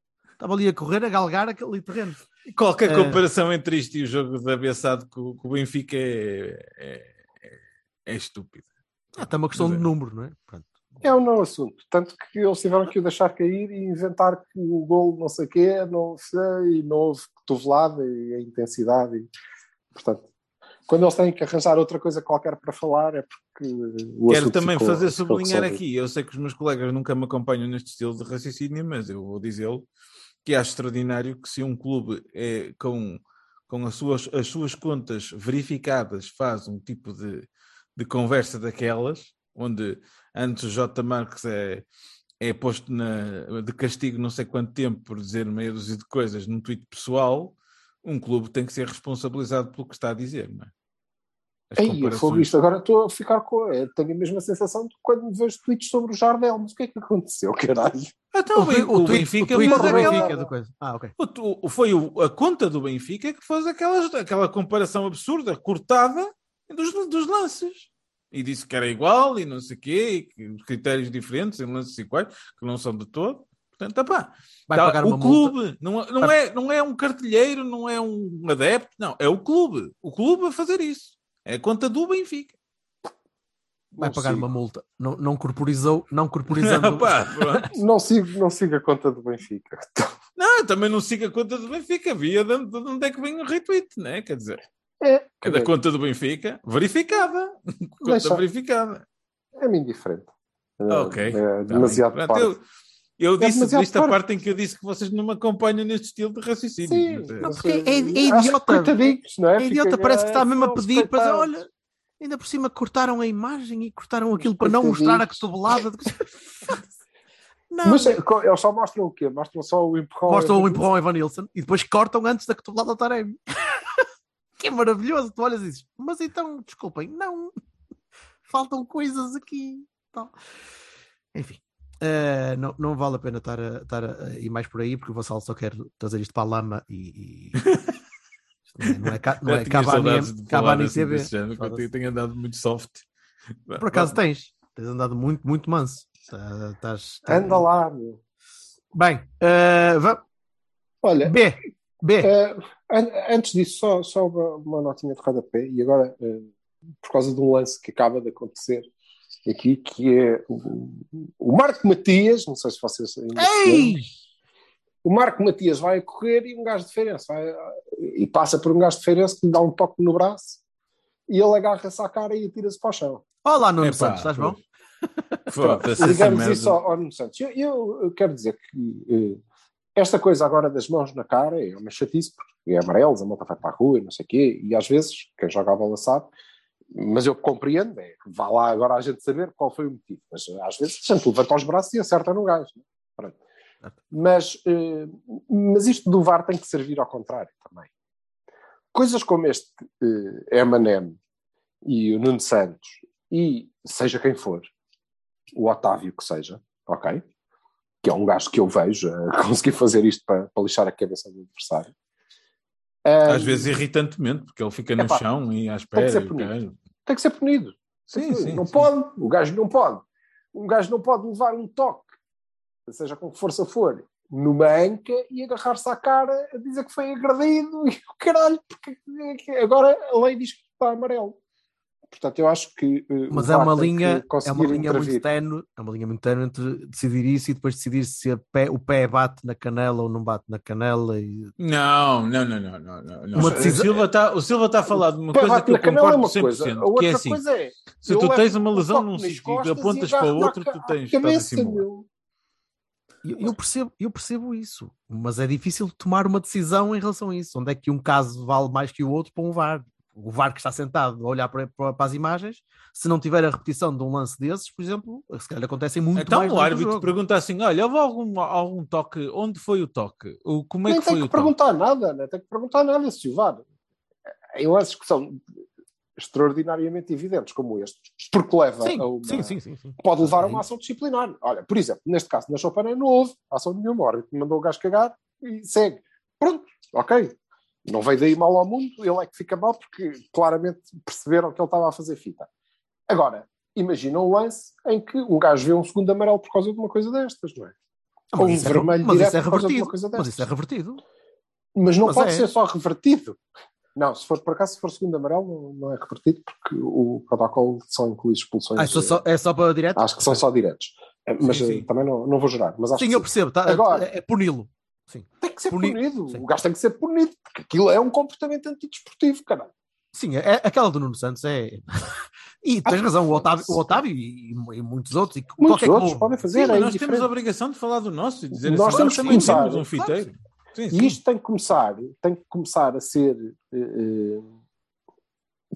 Estava ali a correr, a galgar aquele terreno. Qualquer Eh, comparação entre isto e o jogo da Bessade com, com o Benfica é, é- é- é estúpida. É até uma questão de é. número, não é? Pronto. É um não assunto. Tanto que eles tiveram que o deixar cair e inventar que o gol não sei o quê, não sei, e não houve cotovelada e a intensidade. E, portanto, quando eles têm que arranjar outra coisa qualquer para falar, é porque o Quero também ficou- fazer sublinhar aqui, eu sei que os meus colegas nunca me acompanham neste estilo de raciocínio, mas eu vou dizê-lo, que acho extraordinário que se um clube é com, com as, suas, as suas contas verificadas faz um tipo de, de conversa daquelas, onde antes o J. Marques é, é posto na, de castigo não sei quanto tempo por dizer meia dúzia de coisas num tweet pessoal, um clube tem que ser responsabilizado pelo que está a dizer, não é? Comparações- fogo isto. Agora estou a ficar com. é, Tenho a mesma sensação de quando me vejo tweets sobre o Jardel. Mas o que é que aconteceu, caralho? Então, o, o tweet- Benfica o do aquela- Benfica do coisa. Ah, ok. O o- foi o- a conta do Benfica que fez aquelas, aquela comparação absurda, cortada dos, dos lances. E disse que era igual e não sei o quê, e critérios diferentes em lances iguais, que não são de todo. Portanto, opá, Vai tá, pagar o uma multa. clube não, é- não, é, não é um cartilheiro, não é um adepto, não, é o clube. O clube a fazer isso. É a conta do Benfica. Vai Não pagar sigo. uma multa. Não, não corporizou, não corporizando. Pronto. Não sigo, não sigo a conta do Benfica. Não, eu também não sigo a conta do Benfica, via de, de onde é que vem o retweet, né? Quer dizer, É, é da conta do Benfica, verificada. Conta Deixa- verificada. é-me indiferente. É, Ok. É Tá demasiado parvo. Pronto, Eu, eu É disse isto a parte em que eu disse que vocês não me acompanham neste estilo de raciocínio. Sim, Mas é- Não, mas, porque é- eh, é idiota. Não é? É idiota, Fica- parece que está mesmo a pedir para dizer, coitados. olha, ainda por cima cortaram a imagem e cortaram aquilo para não mostrar a cotovelada. Não, Mas eh, co- eles só mostram o quê? Mostram só o empurrão. mostram o empurrão ao Evan Nilsson e depois cortam antes da cotovelada ao Taremi. que é maravilhoso. Tu olhas e dizes, mas então, desculpem, não. Faltam coisas aqui. Tal. Enfim. Eh, não, não vale a pena estar a, estar a ir mais por aí porque o Vassal só quer trazer isto para a lama e, e- não é, não é, é Cavani, Cavani assim que eu Foda-se. tenho andado muito soft. Por acaso tens. Tens andado muito, muito manso. Tá- Estás. Anda lá, meu. Bem, eh, va- Olha, B. B. eh, an- antes disso, só, só uma, uma notinha de rodapé. E agora, eh, por causa de um lance que acaba de acontecer aqui, que é o, o Marco Matias, não sei se vocês ainda Ei! o Marco Matias vai a correr e um gajo de Feirense vai, e passa por um gajo de Feirense que lhe dá um toque no braço e ele agarra-se à cara e atira-se para o chão. Olá, Nuno Epá, Santos, estás bom? Foda-se, essa Digamos isso ao, ao Nuno Santos. Eu, eu- eu quero dizer que eh, esta coisa agora das mãos na cara é uma chatice, porque é amarelos, a malta vai para a rua e não sei o quê, e às vezes, quem joga a bola sabe, mas eu compreendo, é, vá lá agora a gente saber qual foi o motivo, mas eh, às vezes a levanta os braços e acerta no gajo. Pronto. Mas, eh, mas isto do VAR tem que servir ao contrário também. Coisas como este eh, Emanem e o Nuno Santos, e seja quem for, o Otávio que seja, ok? Que é um gajo que eu vejo a conseguir fazer isto para, para lixar a cabeça do adversário. Às vezes irritantemente, porque ele fica no Epá, chão e à tem que espera. ser punido. Tem que ser punido. Sim, sim. não sim. pode, o gajo não pode. Um gajo não pode levar um toque, seja com que força for, numa anca e agarrar-se à cara a dizer que foi agredido e o caralho, porque agora a lei diz que está amarelo. Portanto, eu acho que. eh, Mas o é uma linha, é uma linha muito intervir. tenue, é uma linha muito tenue entre decidir isso e depois decidir se a pé- o pé bate na canela ou não bate na canela e Não, não, não, não, não, não. não. Uma O decisão- Silva está o Silva tá a falar de uma Pá, coisa que eu canela é concordo uma 100%, coisa, a que outra é assim, coisa é. se tu tens uma um lesão num sítio e apontas e para agarro-me outro, tu tens, cabeça, meu. eu, eu percebo, eu percebo isso, mas é difícil tomar uma decisão em relação a isso. Onde é que um caso vale mais que o outro para um VAR? O VAR que está sentado a olhar para, para- para as imagens, se não tiver a repetição de um lance desses, por exemplo, se calhar acontecem muito Então mais o árbitro pergunta assim: olha, houve algum, algum toque? Onde foi o toque? O, como é Nem que tem foi que o toque? perguntar nada, não tem que perguntar nada se o VAR. Em lances que são extraordinariamente evidentes, como este, porque leva Sim, a uma. sim, sim, sim, sim. Pode levar a É uma ação disciplinar. Olha, por exemplo, neste caso, na Chopin não houve ação nenhuma. O árbitro mandou o gajo cagar e segue. Pronto, ok. Não veio daí mal ao mundo, ele é que fica mal porque claramente perceberam que ele estava a fazer fita. Agora, imagina um lance em que um gajo vê um segundo amarelo por causa de uma coisa destas, não é? Mas um é, vermelho mas direto é por causa de uma coisa Mas destas. isso é revertido. Mas não Mas pode é. ser só revertido. Não, se for por acaso, se for segundo amarelo, não, é revertido, porque o protocolo só inclui expulsões. Ah, é só, é só para direto? Acho que são só diretos. É, Mas Sim, eh, sim. também não, não vou jurar. Mas acho Sim, eu percebo. Tá, Agora- é, é puni-lo. Sim. tem que ser puni- punido. Sim. O gajo tem que ser punido, porque aquilo é um comportamento antidesportivo, caralho. Sim, é, aquela do Nuno Santos é. E tens Ah, razão, o Otávio, o Otávio e, e muitos outros. E Muitos qualquer outros clube. podem Sim, fazer. mas é nós temos a obrigação de falar do nosso e dizer Nós assim, temos nós também começar. temos um fiteiro. Sim, sim. E isto tem que começar, tem que começar a ser, eh,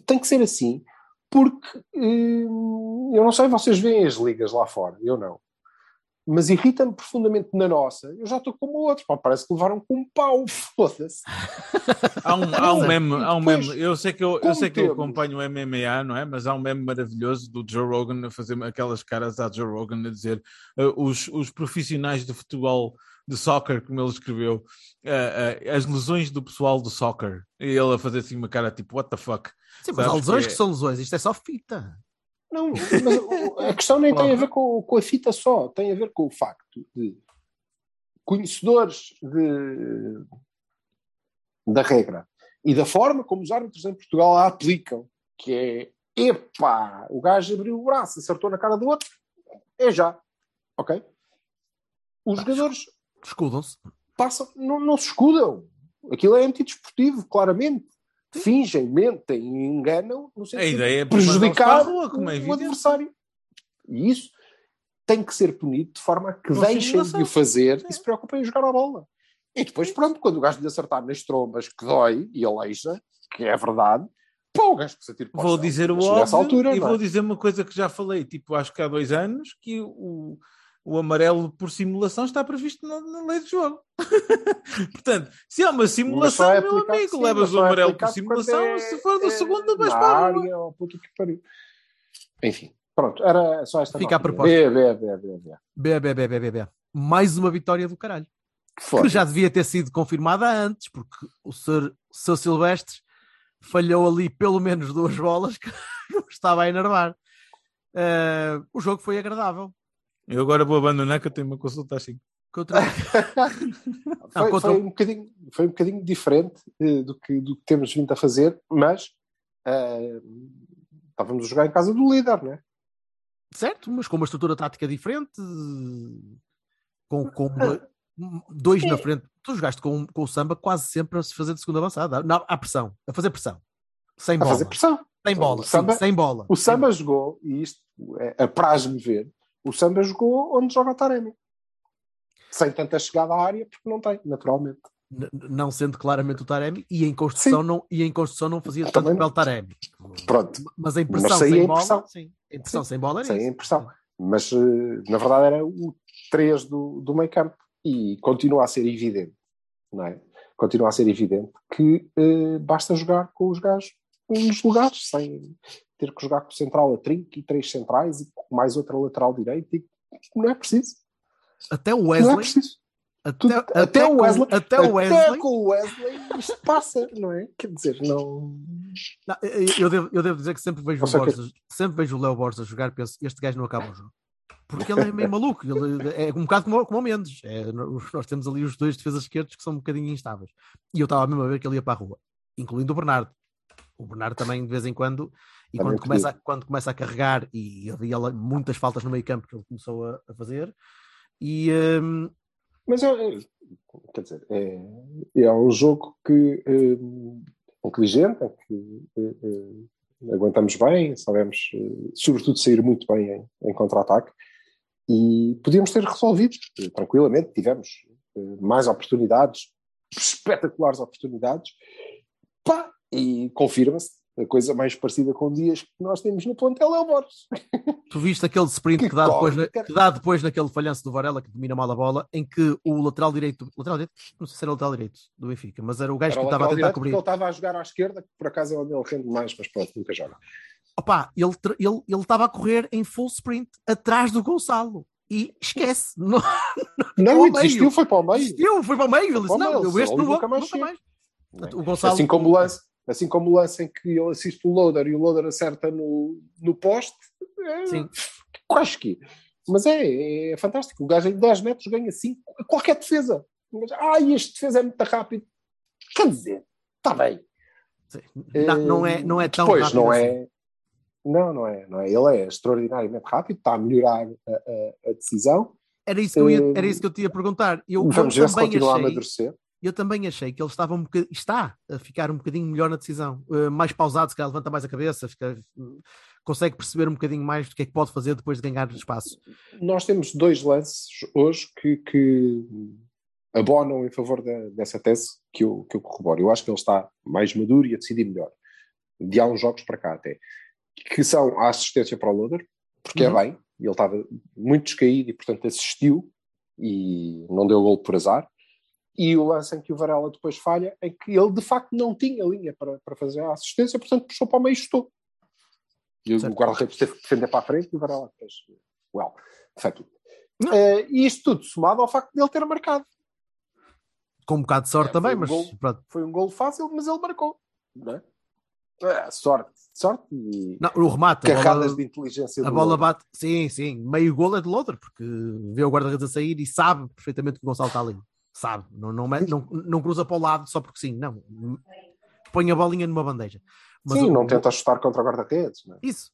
tem que ser assim, porque eh, eu não sei, vocês veem as ligas lá fora, eu não. Mas irrita-me profundamente na nossa. Eu já estou como outros, pá, parece que levaram com um pau, foda-se. Há um, há um meme, há um meme. Eu sei que eu, eu sei que eu acompanho o MMA, não é? Mas há um meme maravilhoso do Joe Rogan a fazer aquelas caras a Joe Rogan a dizer uh, os, os profissionais de futebol de soccer, como ele escreveu, uh, uh, as lesões do pessoal do soccer. E ele a fazer assim uma cara tipo, what the fuck? Sim, mas há lesões que que, é- são lesões, isto é só fita. Não, mas a questão nem tem a ver com, com a fita só, tem a ver com o facto de conhecedores de, da regra e da forma como os árbitros em Portugal a aplicam, que é epá, o gajo abriu o braço, acertou na cara do outro, é já, ok? Os jogadores Escudam-se. passam, não, não se escudam. Aquilo é antidesportivo, claramente. Fingem, mentem, enganam no sentido é de prejudicar rua, como é o adversário. E isso tem que ser punido de forma a que Com deixem de o fazer Sim. e se preocupem em jogar a bola. E depois, pronto, quando o gajo lhe acertar nas trombas que dói e aleixa, que é verdade, pô, o gajo que se atira Vou dizer o óbvio altura, e não é? vou dizer uma coisa que já falei, tipo, acho que há dois anos, que o, o amarelo por simulação está previsto na, na lei do jogo. Portanto, se há uma só simulação, é meu amigo, sim, levas o é amarelo por aplicado simulação, é- se for do é segundo, vais para a pariu. Enfim, pronto, era só esta Fica a nota. proposta. B, B, B, B, B. B, B, B, B, B. Mais uma vitória do caralho. Que Que já devia ter sido confirmada antes, porque o Sr. Sr. Silvestre falhou ali pelo menos duas bolas que estava a enervar. Eh, o jogo foi agradável. Eu agora vou abandonar que eu tenho uma consulta assim. Contra... Não, foi, contra- foi um bocadinho, foi um bocadinho diferente eh, do, que, do que temos vindo a fazer, mas eh, estávamos a jogar em casa do líder, não é? Certo, mas com uma estrutura tática diferente, com, com do- dois na frente. Tu jogaste com, com o samba quase sempre a se fazer de segunda avançada, na, à pressão, a fazer pressão, sem A bola, fazer pressão. sem bola, O samba- sim, sem bola. O Samba jogou, e isto é, apraz-me ver, o Samba jogou onde joga o Taremi. Sem tanta chegada à área, porque não tem, naturalmente. N- não sendo claramente o Taremi, e em construção, não, e em construção não fazia tanto papel Taremi. Pronto, Mas em Mas pressão saía sem em bola, sim. Em pressão Sim. sem bola era sem isso. impressão. Mas eh, na verdade era o 3 do, do meio campo e continua a ser evidente, não é? Continua a ser evidente que eh, basta jogar com os gajos nos lugares, sem ter que jogar com o central a trinco e três centrais e mais outra lateral direita. E não é preciso. Até o Não é Wesley, preciso. até, até, até o com- Wesley- até o Wesley, Até com o Wesley isto passa, não é? Quer dizer, não. Não, eu, devo, eu devo dizer que sempre vejo, o o que- Borges, sempre vejo o Léo Borges a jogar penso, este gajo não acaba o jogo. Porque ele é meio maluco, ele é um bocado como, como o Mendes. É, nós nós temos ali os dois defesas esquerdos que são um bocadinho instáveis. E eu estava mesmo a ver que ele ia para a rua, incluindo o Bernardo. O Bernardo também, de vez em quando, e Também quando começa, a, quando começa a carregar, e havia muitas faltas no meio campo que ele começou a, a fazer, e hum, Mas é, é- quer dizer, é, é um jogo que é, inteligente, em que é, é, aguentamos bem, sabemos, é, sobretudo, sair muito bem em, em contra-ataque e podíamos ter resolvido é, tranquilamente. Tivemos é, mais oportunidades, espetaculares oportunidades, pá, e confirma-se. A coisa mais parecida com dias que nós temos no plantel é o Borges. Tu viste aquele sprint que, Que dá, depois corre, cara. que dá depois naquele falhanço do Varela que domina mal a bola, em que o lateral direito, lateral direito, não sei se era o lateral direito do Benfica, mas era o gajo Era que estava a tentar cobrir. Ele estava a jogar à esquerda, que por acaso é onde ele rende mais, mas pronto, nunca joga. Opa, ele tra- ele ele estava a correr em full sprint atrás do Gonçalo e esquece. Não, Não, e desistiu, foi para o meio. desistiu, foi para o meio. Ele disse: Não, eu este não vou, nunca mais nunca mais. O Gonçalo, Assim como o lance, assim como o lance em que ele assiste o loader e o loader acerta no, no poste, é, Sim. acho que. Mas é, é fantástico. O gajo em 10 metros ganha 5 a qualquer defesa. Ah, este defesa é muito rápido. Quer dizer, está bem. Não, não é, não é tão Depois, rápido não assim. é. Não, não é, não é. Ele é extraordinariamente rápido, está a melhorar a, a- a decisão. Era isso, que eu ia, Eh, era isso que eu te ia perguntar. Eu, Vamos eu ver se continua a achei, amadurecer. Eu também achei que ele estava um bocadinho, está a ficar um bocadinho melhor na decisão, Eh, mais pausado, se calhar levanta mais a cabeça, fica- consegue perceber um bocadinho mais do que é que pode fazer depois de ganhar espaço. Nós temos dois lances hoje que, que abonam em favor da- dessa tese que eu, que eu corroboro. Eu acho que ele está mais maduro e a decidir melhor. De há uns jogos para cá até. Que são a assistência para o Loader, porque Uhum. é bem, ele estava muito descaído e, portanto, assistiu e não deu gol por azar. E o lance em que o Varela depois falha, em que ele de facto não tinha linha para, para fazer a assistência, portanto puxou para o meio e chutou. E o guarda-redes teve que defender para a frente e o Varela fez. Well, fuck it. Eh, e isto tudo somado ao facto de ele ter marcado. Com um bocado de sorte É, também, um mas. Foi um gol fácil, mas ele marcou. Não é? Eh, sorte, sorte e Não, o remate, a carradas bola, de inteligência a do bola Loura. bate, sim, sim, meio gol é de Loader, porque vê o guarda-redes a sair e sabe perfeitamente que o Gonçalo está ali. Sabe, não, não, não, não cruza para o lado só porque sim, não. Põe a bolinha numa bandeja. Mas Sim, o- não tenta chutar contra o guarda-redes. não é? Isso.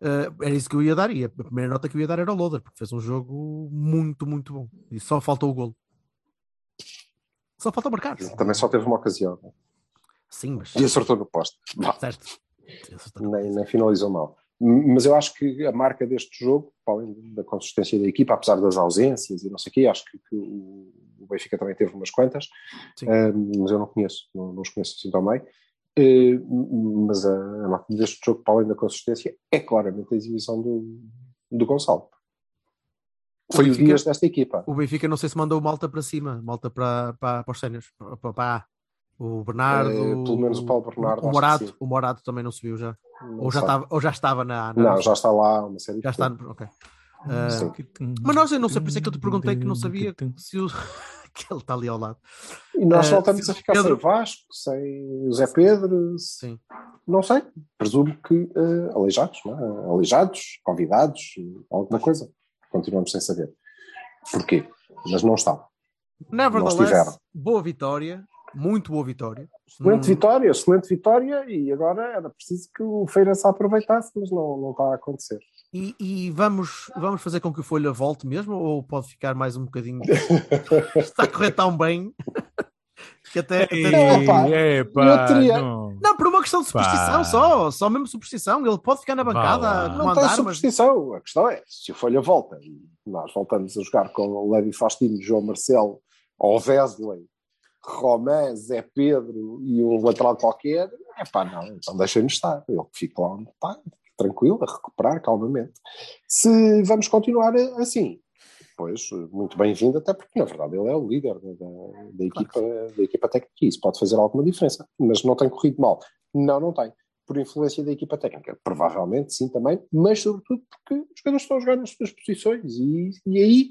Uh, era isso que eu ia dar, e a primeira nota que eu ia dar era o Loader, porque fez um jogo muito, muito bom. E só faltou o golo. Só falta marcar. Também só teve uma ocasião. não é? Sim, mas. E acertou no poste. Certo. Nem, nem finalizou mal. Mas eu acho que a marca deste jogo, para além da consistência da equipa, apesar das ausências e não sei o quê, acho que, que o o Benfica também teve umas quantas, eh, mas eu não conheço, não, não os conheço assim tão bem. Eh, mas a, a marca deste jogo, para além da consistência, é claramente a exibição do, do Gonçalo. Foi o, Benfica- Dias desta equipa. O Benfica não sei se mandou malta para cima, malta para, para, para os séniores. Para, para- o Bernardo. Eh, pelo menos o Paulo Bernardo, O Morato, o Morato também não subiu já. Não Ou já, estava, ou já estava na. na- Não, já está lá uma série de já está. Ok. Ah, Sim. mas nós, eu não sei, por isso é que eu te perguntei que não sabia se o. que ele está ali ao lado. E nós Eh, voltamos se a ficar Pedro- sem Vasco, sem o Zé Pedro, Sim. não sei, presumo que eh, aleijados, não é? aleijados, convidados, alguma coisa. Continuamos sem saber. Porquê? Mas não estão. Nevertheless, boa vitória, muito boa vitória. Excelente Hum, vitória, excelente vitória, e agora era preciso que o Feirense aproveitasse, mas não, não está a acontecer. E, e vamos, vamos fazer com que o Folha volte mesmo ou pode ficar mais um bocadinho? Está a correr tão bem que até. até- Ei, Epá, eu teria- não. Não, por uma questão de superstição Pá. só, só mesmo superstição. Ele pode ficar na bancada a Não tem mas superstição. A questão é, se o Folha volta e nós voltamos a jogar com o Levi Faustino, João Marcelo, ou Wesley, Román, Zé Pedro e um lateral qualquer, é pá, não, então deixem-nos estar. Ele fica lá onde está, tranquilo, a recuperar calmamente. Se vamos continuar assim, pois, muito bem-vindo, até porque, na verdade, ele é o líder da, da- equipa, da equipa técnica e isso pode fazer alguma diferença, mas não tem corrido mal. Não, não tem. Por influência da equipa técnica, provavelmente sim também, mas sobretudo porque os jogadores estão a jogar nas suas posições e, e aí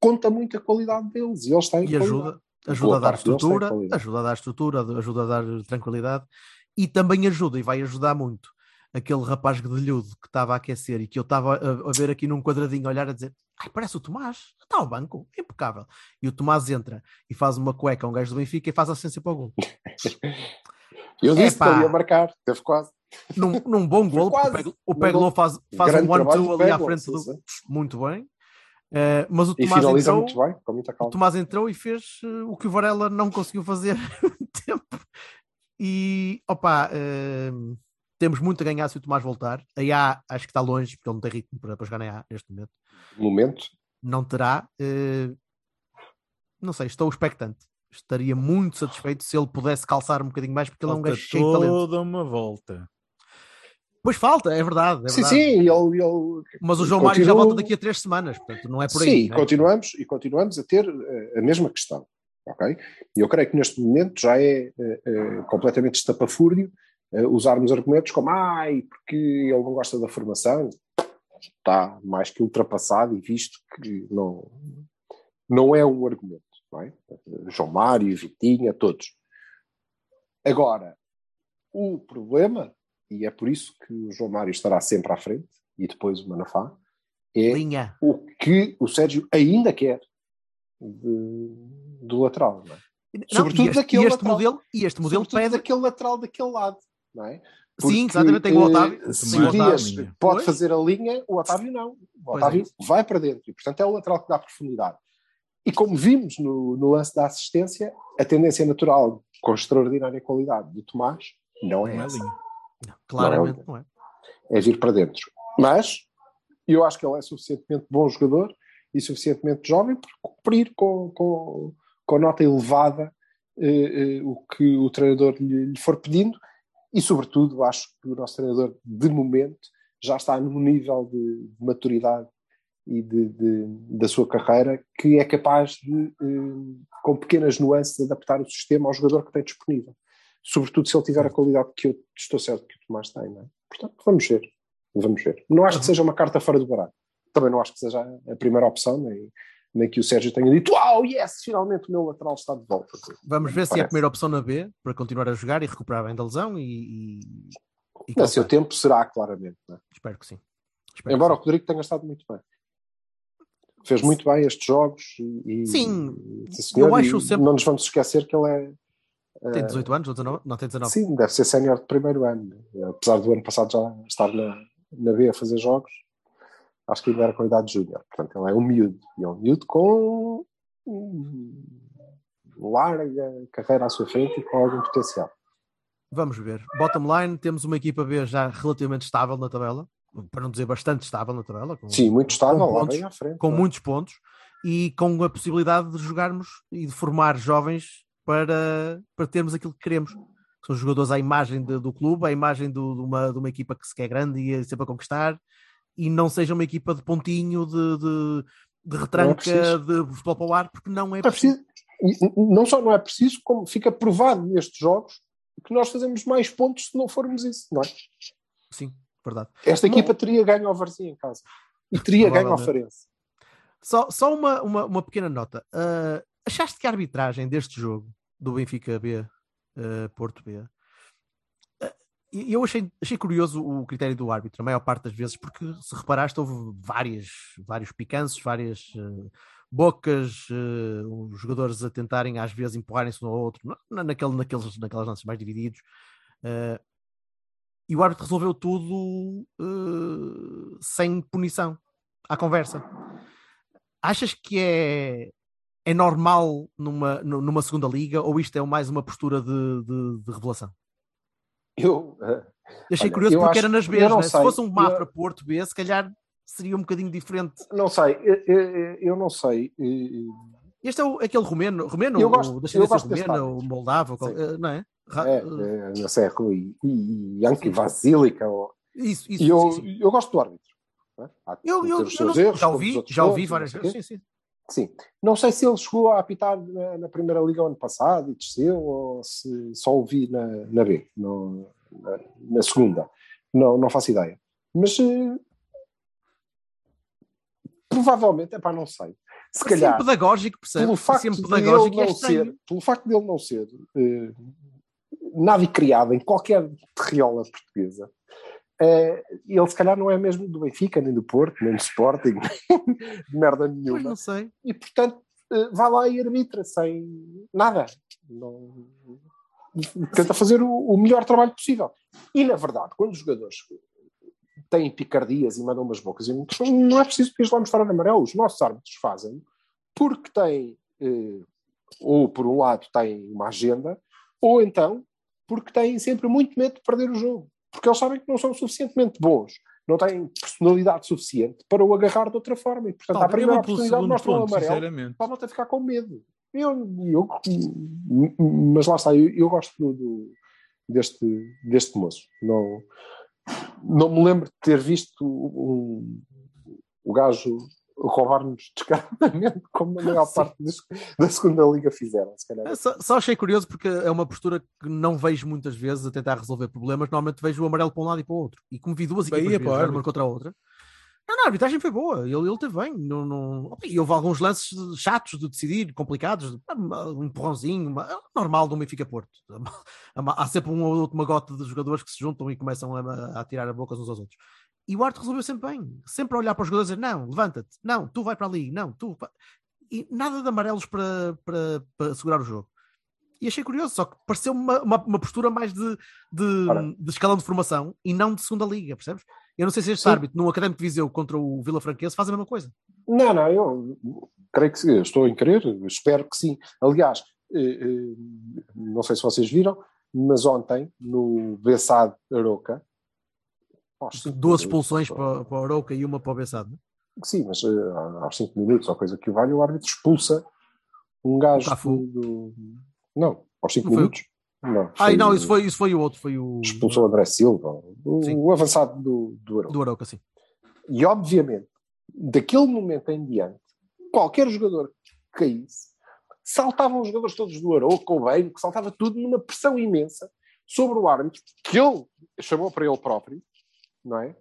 conta muito a qualidade deles e eles têm e ajuda, ajuda Boa a dar estrutura, ajuda a dar estrutura, ajuda a dar tranquilidade e também ajuda e vai ajudar muito aquele rapaz guedelhudo que estava a aquecer e que eu estava a, a ver aqui num quadradinho, a olhar a dizer ai, parece o Tomás, está ao banco, impecável. E o Tomás entra e faz uma cueca a um gajo do Benfica e faz a assistência para o gol. Eu disse Epá. que ia marcar, teve quase. Num, num bom gol, o quase. Peglo faz, faz um one-two ali à frente do. Muito bem. Eh, mas o E Tomás finaliza entrou, muito bem, com muita o calma. Tomás entrou e fez eh, o que o Varela não conseguiu fazer há muito tempo. E opa, eh, temos muito a ganhar se o Tomás voltar. A IA acho que está longe, porque ele não tem ritmo para, para jogar na IA neste momento. Momento, Não terá. eh, não sei, estou expectante. Estaria muito satisfeito se ele pudesse calçar um bocadinho mais, porque ele é um gajo cheio de talento. toda uma volta. Pois falta, é verdade. é sim, verdade. sim, ele, ele Mas o João Mário já volta daqui a três semanas, portanto não é por aí. Sim, né? continuamos, e continuamos a ter eh, a mesma questão. Ok? E eu creio que neste momento já é eh, completamente estapafúrdio usarmos argumentos como ai, porque ele não gosta da formação. Está mais que ultrapassado e visto que não, não é um argumento. Não é? João Mário, Vitinha, todos. Agora, o problema, e é por isso que o João Mário estará sempre à frente, e depois o Manafá, é Linha. o que o Sérgio ainda quer de- do lateral. Não é? Não, Sobretudo e este, daquele este lateral. modelo, e este modelo pede. daquele lateral daquele lado, não é? Sim, exatamente, tem o eh, Otávio. Se o Dias pode Pois. fazer a linha, o Otávio não. O Pois é Otávio isso. vai para dentro e, portanto, é o lateral que dá profundidade. E como vimos no, no lance da assistência, a tendência natural com extraordinária qualidade do Tomás não é Não é essa. linha. Claramente, não é? é vir para dentro. Mas eu acho que ele é suficientemente bom jogador e suficientemente jovem para cumprir com, com, com nota elevada eh, eh, o que o treinador lhe, lhe for pedindo e, sobretudo, acho que o nosso treinador, de momento, já está num nível de, de maturidade e de, de- da sua carreira que é capaz de, eh, com pequenas nuances, adaptar o sistema ao jogador que tem disponível. Sobretudo se ele tiver a qualidade que eu estou certo que o Tomás tem. Não é? Portanto, vamos ver. Vamos ver. Não acho que seja uma carta fora do baralho. Também não acho que seja a primeira opção, nem, nem que o Sérgio tenha dito: Uau, yes, finalmente o meu lateral está de volta. Vamos ver se é a Parece. primeira opção na B para continuar a jogar e recuperar bem da lesão e. e, e seu tempo será, claramente. é? Espero que sim. Espero Embora o que Rodrigo tenha estado muito bem. Fez muito bem estes jogos e, Sim, e, sim, eu acho sempre- não nos vamos esquecer que ele é sim. Tem 18 anos ou 19? Não, tem 19. Sim, deve ser sénior de primeiro ano. Apesar do ano passado já estar na, na B a fazer jogos, acho que ainda era com a idade de júnior. Portanto, ele é um miúdo. E é um miúdo com larga carreira à sua frente e com algum potencial. Vamos ver. Bottom line, temos uma equipa B já relativamente estável na tabela, para não dizer bastante estável na tabela. Com, Sim, muito estável, com lá pontos, bem à frente. com é? muitos pontos e com a possibilidade de jogarmos e de formar jovens para, para termos aquilo que queremos. São jogadores à imagem de- do clube, à imagem do- de, uma, de uma equipa que se quer grande e é sempre a conquistar, e não seja uma equipa de pontinho, de, de, de retranca, preciso. de futebol para o ar, porque não é Não é preciso. preciso. Não só não é preciso, como fica provado nestes jogos que nós fazemos mais pontos se não formos isso, não é? Sim, verdade. Esta Não. equipa teria ganho ao Varzim em casa. E teria ganho ao. Farense. Só, só uma, uma, uma pequena nota. Ah, achaste que a arbitragem deste jogo, do Benfica B, ah, Porto B, e eu achei, achei curioso o critério do árbitro, a maior parte das vezes, porque se reparaste, houve várias, vários picanços, várias ah, bocas, os jogadores a tentarem às vezes empurrarem-se um ao outro, na- naquele, naqueles, naquelas lances mais divididos. e o árbitro resolveu tudo sem punição, à conversa. Achas que é, é normal numa, nu- numa segunda liga ou isto é mais uma postura de, de- de revelação? Eu, eh, Eu achei Olha, curioso eu porque era nas Bs, não né? se fosse um eu- Mafra Porto B, se calhar seria um bocadinho diferente. não sei, eu, eu- eu não sei. eh, Este é o, aquele romeno, romeno Eu gosto- o eu gosto deste romena, árbitro. o moldavo, qual- eh, não é? É, eh, é, não sei, é Rui e Yankee Vasilica. ou- Isso, isso, E eu, sim, sim. eu gosto do árbitro. é? Eu, eu- eu não- já ouvi, já ouvi várias vezes, sim, sim. Sim. Não sei se ele chegou a apitar na, na Primeira Liga ano passado e desceu, ou se só o vi na, na B, no- na, na segunda. Não, não faço ideia. Mas eh, provavelmente, é para não sei. Se Parecia calhar, pedagógico, percebe? pelo facto, de pedagógico ele é não ser, pelo facto dele não ser eh, nada criado em qualquer terriola portuguesa, eh, ele se calhar não é mesmo do Benfica, nem do Porto, nem do Sporting, de merda Pois nenhuma não sei. e portanto eh, vai lá e arbitra sem nada. Não- Tenta fazer o, o melhor trabalho possível. E na verdade, quando os jogadores têm picardias e mandam umas bocas, e não é preciso que lá mostrar amarelo. Os nossos árbitros fazem porque têm, eh, ou por um lado, têm uma agenda, ou então porque têm sempre muito medo de perder o jogo. Porque eles sabem que não são suficientemente bons, não têm personalidade suficiente para o agarrar de outra forma. E portanto, à primeira oportunidade, mostram o amarelo para a malta ficar com medo. Eu, eu, mas lá está, eu, eu gosto do, do- deste, deste moço. Não, não me lembro de ter visto um, o gajo roubar-nos descaradamente, como a maior parte dos- da segunda liga fizeram. Se calhar. É, Só, só achei curioso porque é uma postura que não vejo muitas vezes a tentar resolver problemas. Normalmente vejo o amarelo para um lado e para o outro. E como vi duas equipas ver, uma contra a outra. Não, não, a arbitragem foi boa. Ele, ele teve bem. Não, não... E houve alguns lances chatos de decidir, complicados. Um empurrãozinho, uma- é normal do Benfica Porto. Há sempre um ou outro magote de jogadores que se juntam e começam a, a tirar a boca uns aos outros. E o árbitro resolveu sempre bem. Sempre a olhar para os jogadores e dizer: não, levanta-te, não, tu vai para ali, não, tu. vai." E nada de amarelos para, para, para segurar o jogo. E achei curioso, só que pareceu uma, uma, uma postura mais de, de, Ora. de escalão de formação e não de segunda liga, percebes? Eu não sei se este Sim. árbitro no Académico de Viseu contra o Vila Franquense faz a mesma coisa. Não, não, eu creio que sim, estou em querer, espero que sim. Aliás, eh, eh, não sei se vocês viram, mas ontem, no Bessade Aroca, cinco Duas minutos, expulsões para, para o Arouca e uma para o Bessado. é? Sim, mas eh, aos 5 minutos, ou coisa que o vale, o árbitro expulsa um gajo O do, Não, aos 5 Não foi o- minutos. Não, Ah, não, o- isso foi, isso foi o outro, foi o Expulsou o André Silva, o, o avançado do, do Aroca. do Arouca, sim. E obviamente, daquele momento em diante, qualquer jogador que caísse, saltavam os jogadores todos do Aroca ou bem, que saltava tudo numa pressão imensa sobre o árbitro, que ele chamou para ele próprio, não é?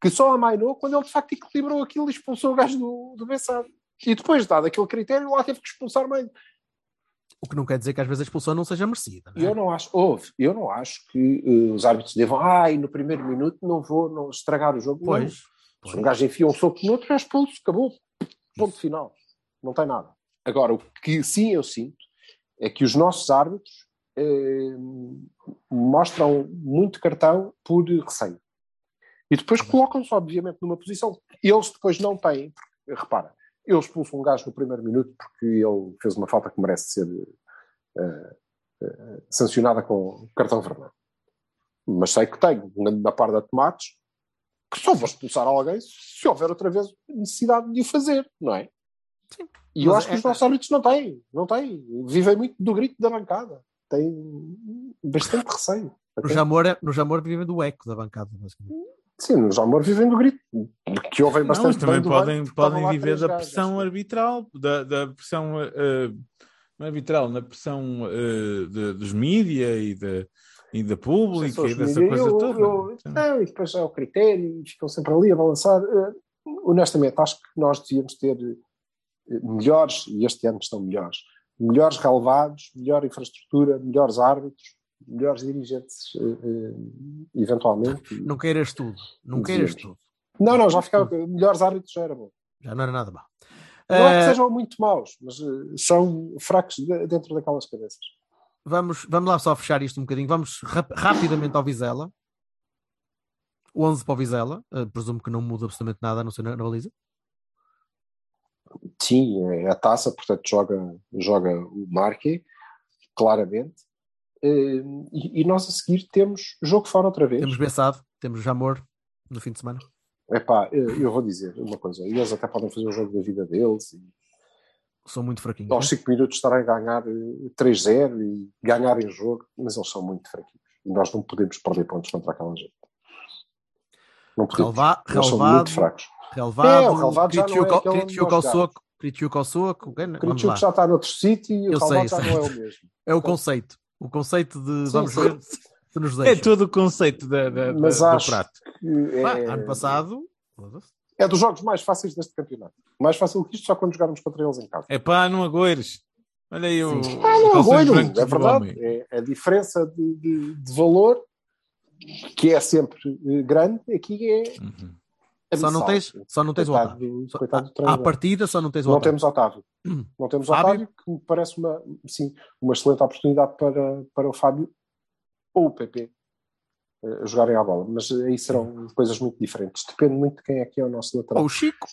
Que só amainou quando ele de facto equilibrou aquilo e expulsou o gajo do, do Bessado. E depois, dado aquele critério, lá teve que expulsar mais. O que não quer dizer que às vezes a expulsão não seja merecida. não é? eu não acho, houve, eu não acho que eh, os árbitros devam, ai, no primeiro minuto não vou não estragar o jogo. Não. Pois, Se um gajo enfia um soco no outro, é expulso, acabou. Ponto final. Não tem nada. Agora, o que sim eu sinto é que os nossos árbitros eh, mostram muito cartão por receio. E depois colocam-se, obviamente, numa posição que eles depois não têm. Porque, repara, eu expulso um gajo no primeiro minuto porque ele fez uma falta que merece ser eh, eh, sancionada com cartão vermelho. Mas sei que tenho, na, par da tomates, que só vou expulsar alguém se houver outra vez necessidade de o fazer, não é? Sim. E eu Mas acho que é- os nossos árbitros não têm, não têm. Vivem muito do grito da bancada. Têm bastante receio. no Jamor, é- no Jamor vivem do eco da bancada, basicamente. Sim, nos Amor vivem do grito, que ouvem Não, mas bastante também bem do podem, podem viver da pressão arbitral, da, da pressão não é arbitral, na pressão eh, de- dos mídia e da, e da pública e dessa coisa eu- toda. eu- Então, não, e depois é o critério, e ficam sempre ali a balançar. Eh, honestamente, acho que nós devíamos ter melhores, e este ano estão melhores, melhores relevados, melhor infraestrutura, melhores árbitros, melhores dirigentes, eh, eh, eventualmente. Não queiras tudo, não queiras tudo. Não, não, já ficava. Melhores árbitros já era bom. Já não era nada mal. Não é Eh, que sejam muito maus, mas eh, são fracos de- dentro daquelas cabeças. vamos, vamos lá só fechar isto um bocadinho. Vamos rap- rapidamente ao Vizela. 11 para o Vizela. Eh, presumo que não muda absolutamente nada a não ser na, na baliza. Sim, é a taça, portanto joga, joga o Marque, claramente. Eh, E, e nós a seguir temos jogo fora outra vez. Temos Bessado, temos Jamor no fim de semana. Epá, eh, eu vou dizer uma coisa, eles até podem fazer o jogo da vida deles e São muito fraquinhos. aos né? 5 minutos estarem a ganhar eh, 3-0 e ganharem jogo, mas eles são muito fraquinhos. E nós não podemos perder pontos contra aquela gente. Não podemos. Relva- Eles são muito fracos. relevado, É, o relevado já não é aquele ao soco, Kritiuk ao soco. já está noutro sítio e o relevado já sei. não é o mesmo. É o conceito. O conceito de Sim, vamos sim. ver se nos é deixa. todo o conceito da, da- Mas da- do acho prato. que é, Ah, ano passado. é dos jogos mais fáceis deste campeonato. Mais fácil que isto só quando jogarmos contra eles em casa. É pá, não agoires. Olha aí o. Ah, não, brancos é do verdade. É, a diferença de, de- de valor, que é sempre eh, grande, aqui é. Uhum. Só não tens, só não tens o Otávio. do- coitado do à- À partida só não tens o Não Otávio. temos Otávio. Não temos? Otávio, que me parece uma, sim, uma excelente oportunidade para, para o Fábio ou o PP eh, jogarem à bola. Mas aí serão coisas muito diferentes. Depende muito de quem é que é o nosso lateral. Ou o Chico.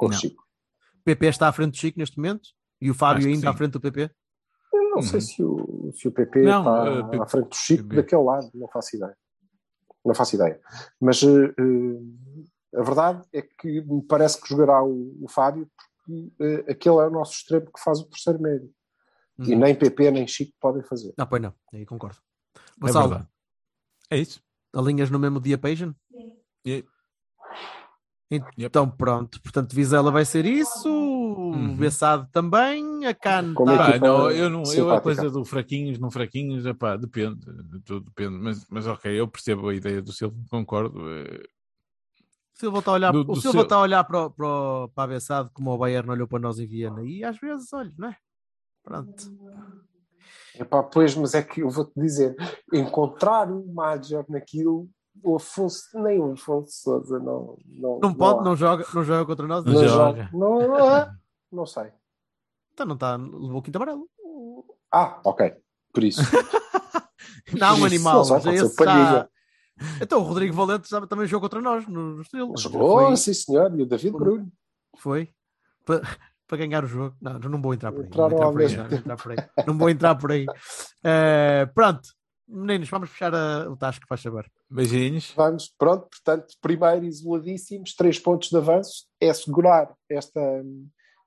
Ou o Não. Chico. O PP está à frente do Chico neste momento. E o Fábio ainda à sim. frente do PP. Eu não Uhum. sei se o, se o PP Não, está P- à frente do Chico PP. daquele lado, não faço ideia. Não faço ideia. Mas eh, a verdade é que me parece que jogará o, o Fábio porque eh, aquele é o nosso extremo que faz o terceiro médio. E Uhum. nem PP nem Chico podem fazer. Ah, pois não. Aí concordo. É Gonçalo, verdade. É isso. alinhas no mesmo dia Pagan? E- Então pronto, portanto Vizela vai ser isso, o Bessado também, a Can Como é tá- não, eu não, eu a coisa do fraquinhos, não fraquinhos, epá, depende, tudo depende, mas, mas ok, eu percebo a ideia do Silva, concordo. eh, o Silva está a olhar, do- o do Silva seu- está a olhar para, o- para, o- para a Bessado como o Bayern olhou para nós em Viena e às vezes, olha, não é? Pronto. Epá, pois, mas é que eu vou-te dizer, encontrar o Major naquilo, o Afonso, nem o Afonso Souza não, não, Não pode, há. não joga, não joga contra nós. Não Não joga. joga. Não, ah, não sei. Então não está, levou o quinto amarelo. Ah, ok. Por isso. Não, um Isso, animal. não ser esse palhinha. Então o Rodrigo Valente já também jogou contra nós no, no Estoril. Jogou, Foi- sim senhor, e o David Bruno. Foi. Para, para ganhar o jogo. Não, não vou entrar por aí. Não vou entrar entrar por aí. Não vou entrar por aí. Eh, pronto. Meninos, vamos fechar a- o tasco, faz saber. Beijinhos. Vamos, pronto, portanto, primeiro isoladíssimos, três pontos de avanço, é segurar esta,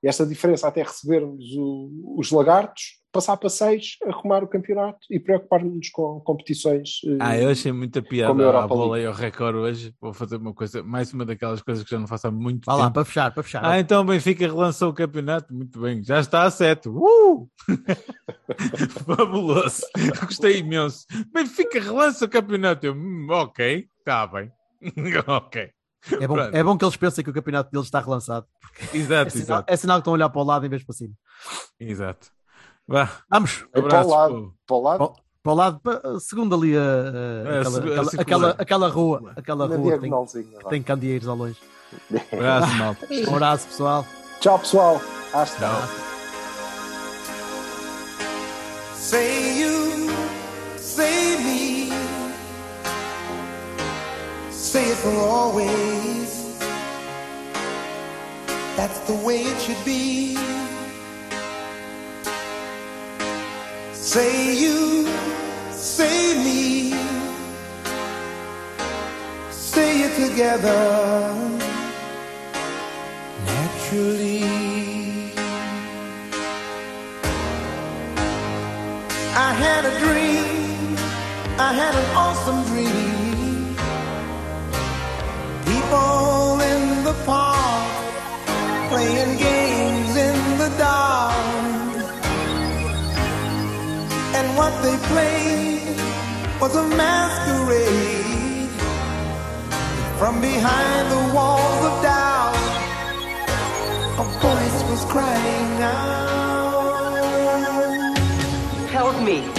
esta diferença até recebermos o- os lagartos, passar para seis, arrumar o campeonato e preocupar-nos com competições. eh, Ah, eu achei muita piada Como a à Europa bola e ao recorde hoje. Vou fazer uma coisa, mais uma daquelas coisas que já não faço há muito Vá lá, tempo. para fechar, para fechar. Ah, então o Benfica relançou o campeonato. Muito bem, já está a sete. Uh! Fabuloso. Gostei imenso. Benfica relança o campeonato. Eu, hum, ok, está bem. ok. é, bom, é bom que eles pensem que o campeonato deles está relançado. É Exato, sinal, exato. é sinal que estão a olhar para o lado em vez de para cima. Exato. Vá, Vamos. é para o lado, para o lado, Para, para o lado, para, segundo ali a, a- É, aquela, a aquela, aquela, aquela rua, aquela na rua que tem, tem candeeiros ao longe. Abraço, malta. Um abraço, pessoal. Tchau, pessoal. Hasta. Tchau. Say you, say me, say it for always. That's the way it should be. Say you, say me, say it together naturally. I had a dream, I had an playing games in the dark. And what they played was a masquerade. From behind the walls of doubt, a voice was crying out. Help me.